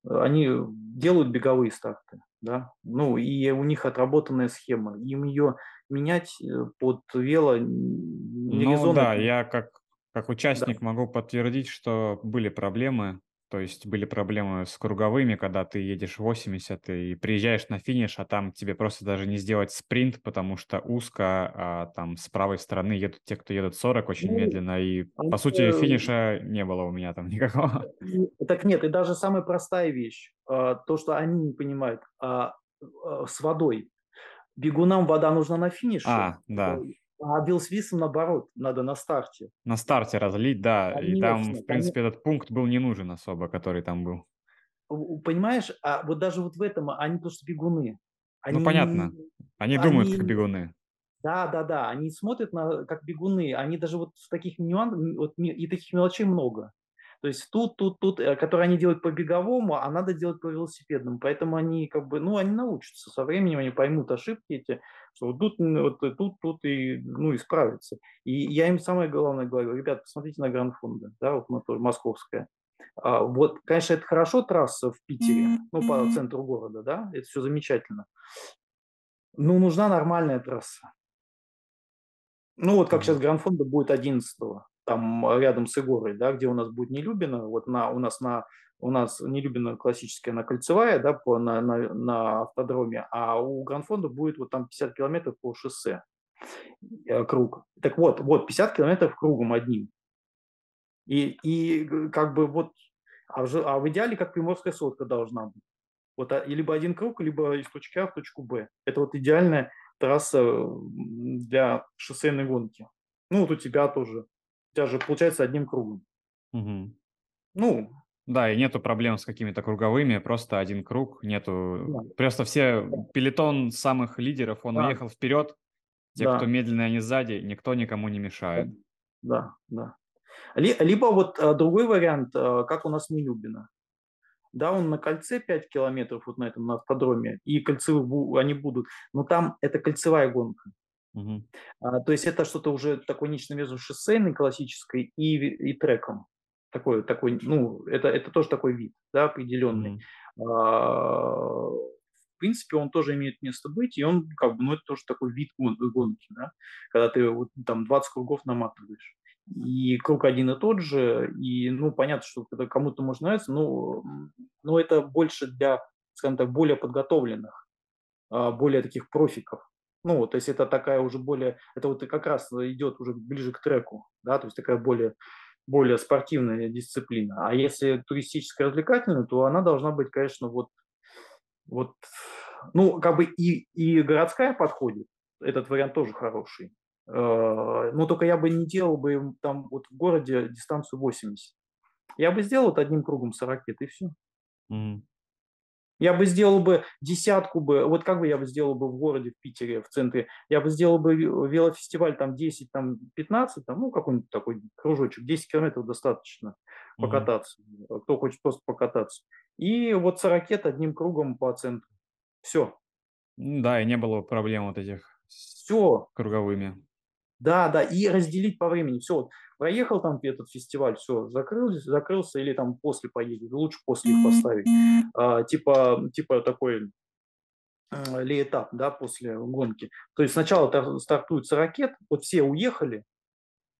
они делают беговые старты, да, ну, и у них отработанная схема. Им ее менять э, под вело не Ну да, я как, как участник да. могу подтвердить, что были проблемы то есть были проблемы с круговыми, когда ты едешь 80 и приезжаешь на финиш, а там тебе просто даже не сделать спринт, потому что узко, а там с правой стороны едут те, кто едут 40 очень ну, медленно, и по сути финиша не было у меня там [LAUGHS] никакого. Так нет, и даже самая простая вещь, а, то, что они не понимают, а, а, с водой. Бегунам вода нужна на финише. А, да. А велосипедистам, наоборот, надо на старте. На старте разлить, да. Конечно, и там, в принципе, конечно. этот пункт был не нужен особо, который там был. Понимаешь, а вот даже вот в этом они просто бегуны. Ну, они, ну, понятно. Они, они думают, как бегуны. Да, да, да. Они смотрят на как бегуны. Они даже вот в таких нюансах, вот, и таких мелочей много. То есть тут, тут, тут, э, которые они делают по беговому, а надо делать по велосипедному. Поэтому они как бы, ну, они научатся со временем, они поймут ошибки эти, что вот тут, вот тут, тут и, ну, исправятся. И я им самое главное говорю, ребят, посмотрите на Гранд-фонда, да, вот мотор, московская. А, вот, конечно, это хорошо трасса в Питере, ну, по центру города, да, это все замечательно. Но нужна нормальная трасса. Ну, вот как сейчас Гранд-фонда будет 11 там рядом с Игорой, да, где у нас будет Нелюбина, вот на, у нас на у нас Нелюбина классическая, она кольцевая, да, по, на, на, на автодроме, а у Гранфонда будет вот там 50 километров по шоссе э, круг. Так вот, вот 50 километров кругом одним. И, и как бы вот, а в, а в идеале как приморская сотка должна быть. Вот а, либо один круг, либо из точки А в точку Б. Это вот идеальная трасса для шоссейной гонки. Ну, вот у тебя тоже. Тебя же получается одним кругом. Угу. Ну, да, и нету проблем с какими-то круговыми, просто один круг, нету... Да. Просто все, пелетон самых лидеров, он Да. уехал вперед, те, Да. кто медленные, они сзади, никто никому не мешает. Да, да. Ли- Либо вот а, другой вариант, а, как у нас Нелюбина. Да, он на кольце 5 километров вот на этом на автодроме, и кольцевые они будут, но там это кольцевая гонка. Мгм. А, то есть это что-то уже такое нечто между шоссейной классической и, и треком. Такой, такой, ну, это, это тоже такой вид, да, определенный. Мгм. А, В принципе, он тоже имеет место быть, и он как бы, ну, это тоже такой вид гон- гонки, да, когда ты вот там 20 кругов наматываешь. И круг один и тот же, и, ну, понятно, что это кому-то может нравиться, но, но это больше для, скажем так, более подготовленных, а, более таких профиков. Ну, то есть это такая уже более, это вот как раз идет уже ближе к треку, да, то есть такая более, более спортивная дисциплина. А если туристическая развлекательная, то она должна быть, конечно, вот, вот, ну, как бы и, и городская подходит, этот вариант тоже хороший. Э, Но только я бы не делал бы там вот в городе дистанцию 80. Я бы сделал вот одним кругом 40 и все. Мгм. Я бы сделал бы десятку бы, вот как бы я бы сделал бы в городе, в Питере, в центре, я бы сделал бы ве- велофестиваль там 10, там 15, там, ну какой-нибудь такой кружочек, 10 километров достаточно покататься, э, кто хочет просто покататься. И вот 40 одним кругом по центру. Все, Да, и не было проблем вот этих с все, круговыми. Да, да, и разделить по времени. Все, проехал там этот фестиваль, все, закрылся, закрылся или там после поедет. Лучше после их поставить. А, типа, типа такой э, ли этап, да, после гонки. То есть сначала тар- стартуется ракет, вот все уехали,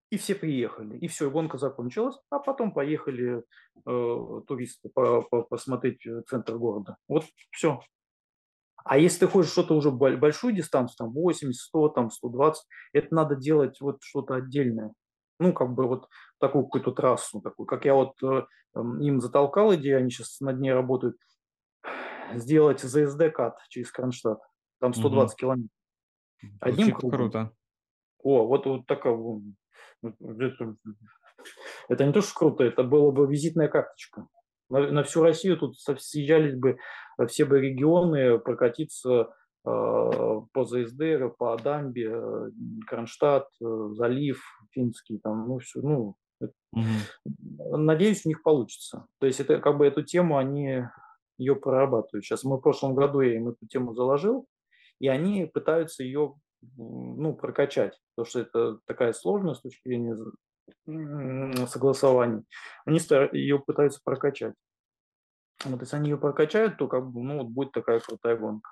и все приехали, и все, гонка закончилась, а потом поехали э, туристы по- по- посмотреть центр города. Вот все. А если ты хочешь что-то уже боль- большую дистанцию, там 80, 100, там 120, это надо делать вот что-то отдельное. Ну, как бы вот такую какую-то трассу, такую, как я вот э, им затолкал идею, они сейчас над ней работают, сделать ЗСД-кат через Кронштадт, там 120 километров. Одним кругом. круто. О, вот, вот такая, это, это не то, что круто, это было бы визитная карточка. На, на всю Россию тут съезжались бы все бы регионы прокатиться по ЗСД, по Дамбе, э, Кронштадт, э, Залив, Финский, там, ну, все, ну, Мгм. надеюсь, у них получится. То есть это как бы эту тему они ее прорабатывают. Сейчас мы в прошлом году я им эту тему заложил, и они пытаются ее ну, прокачать, потому что это такая сложная с точки зрения согласований. Они ее пытаются прокачать. Вот если они ее прокачают, то как бы, ну, вот будет такая крутая гонка.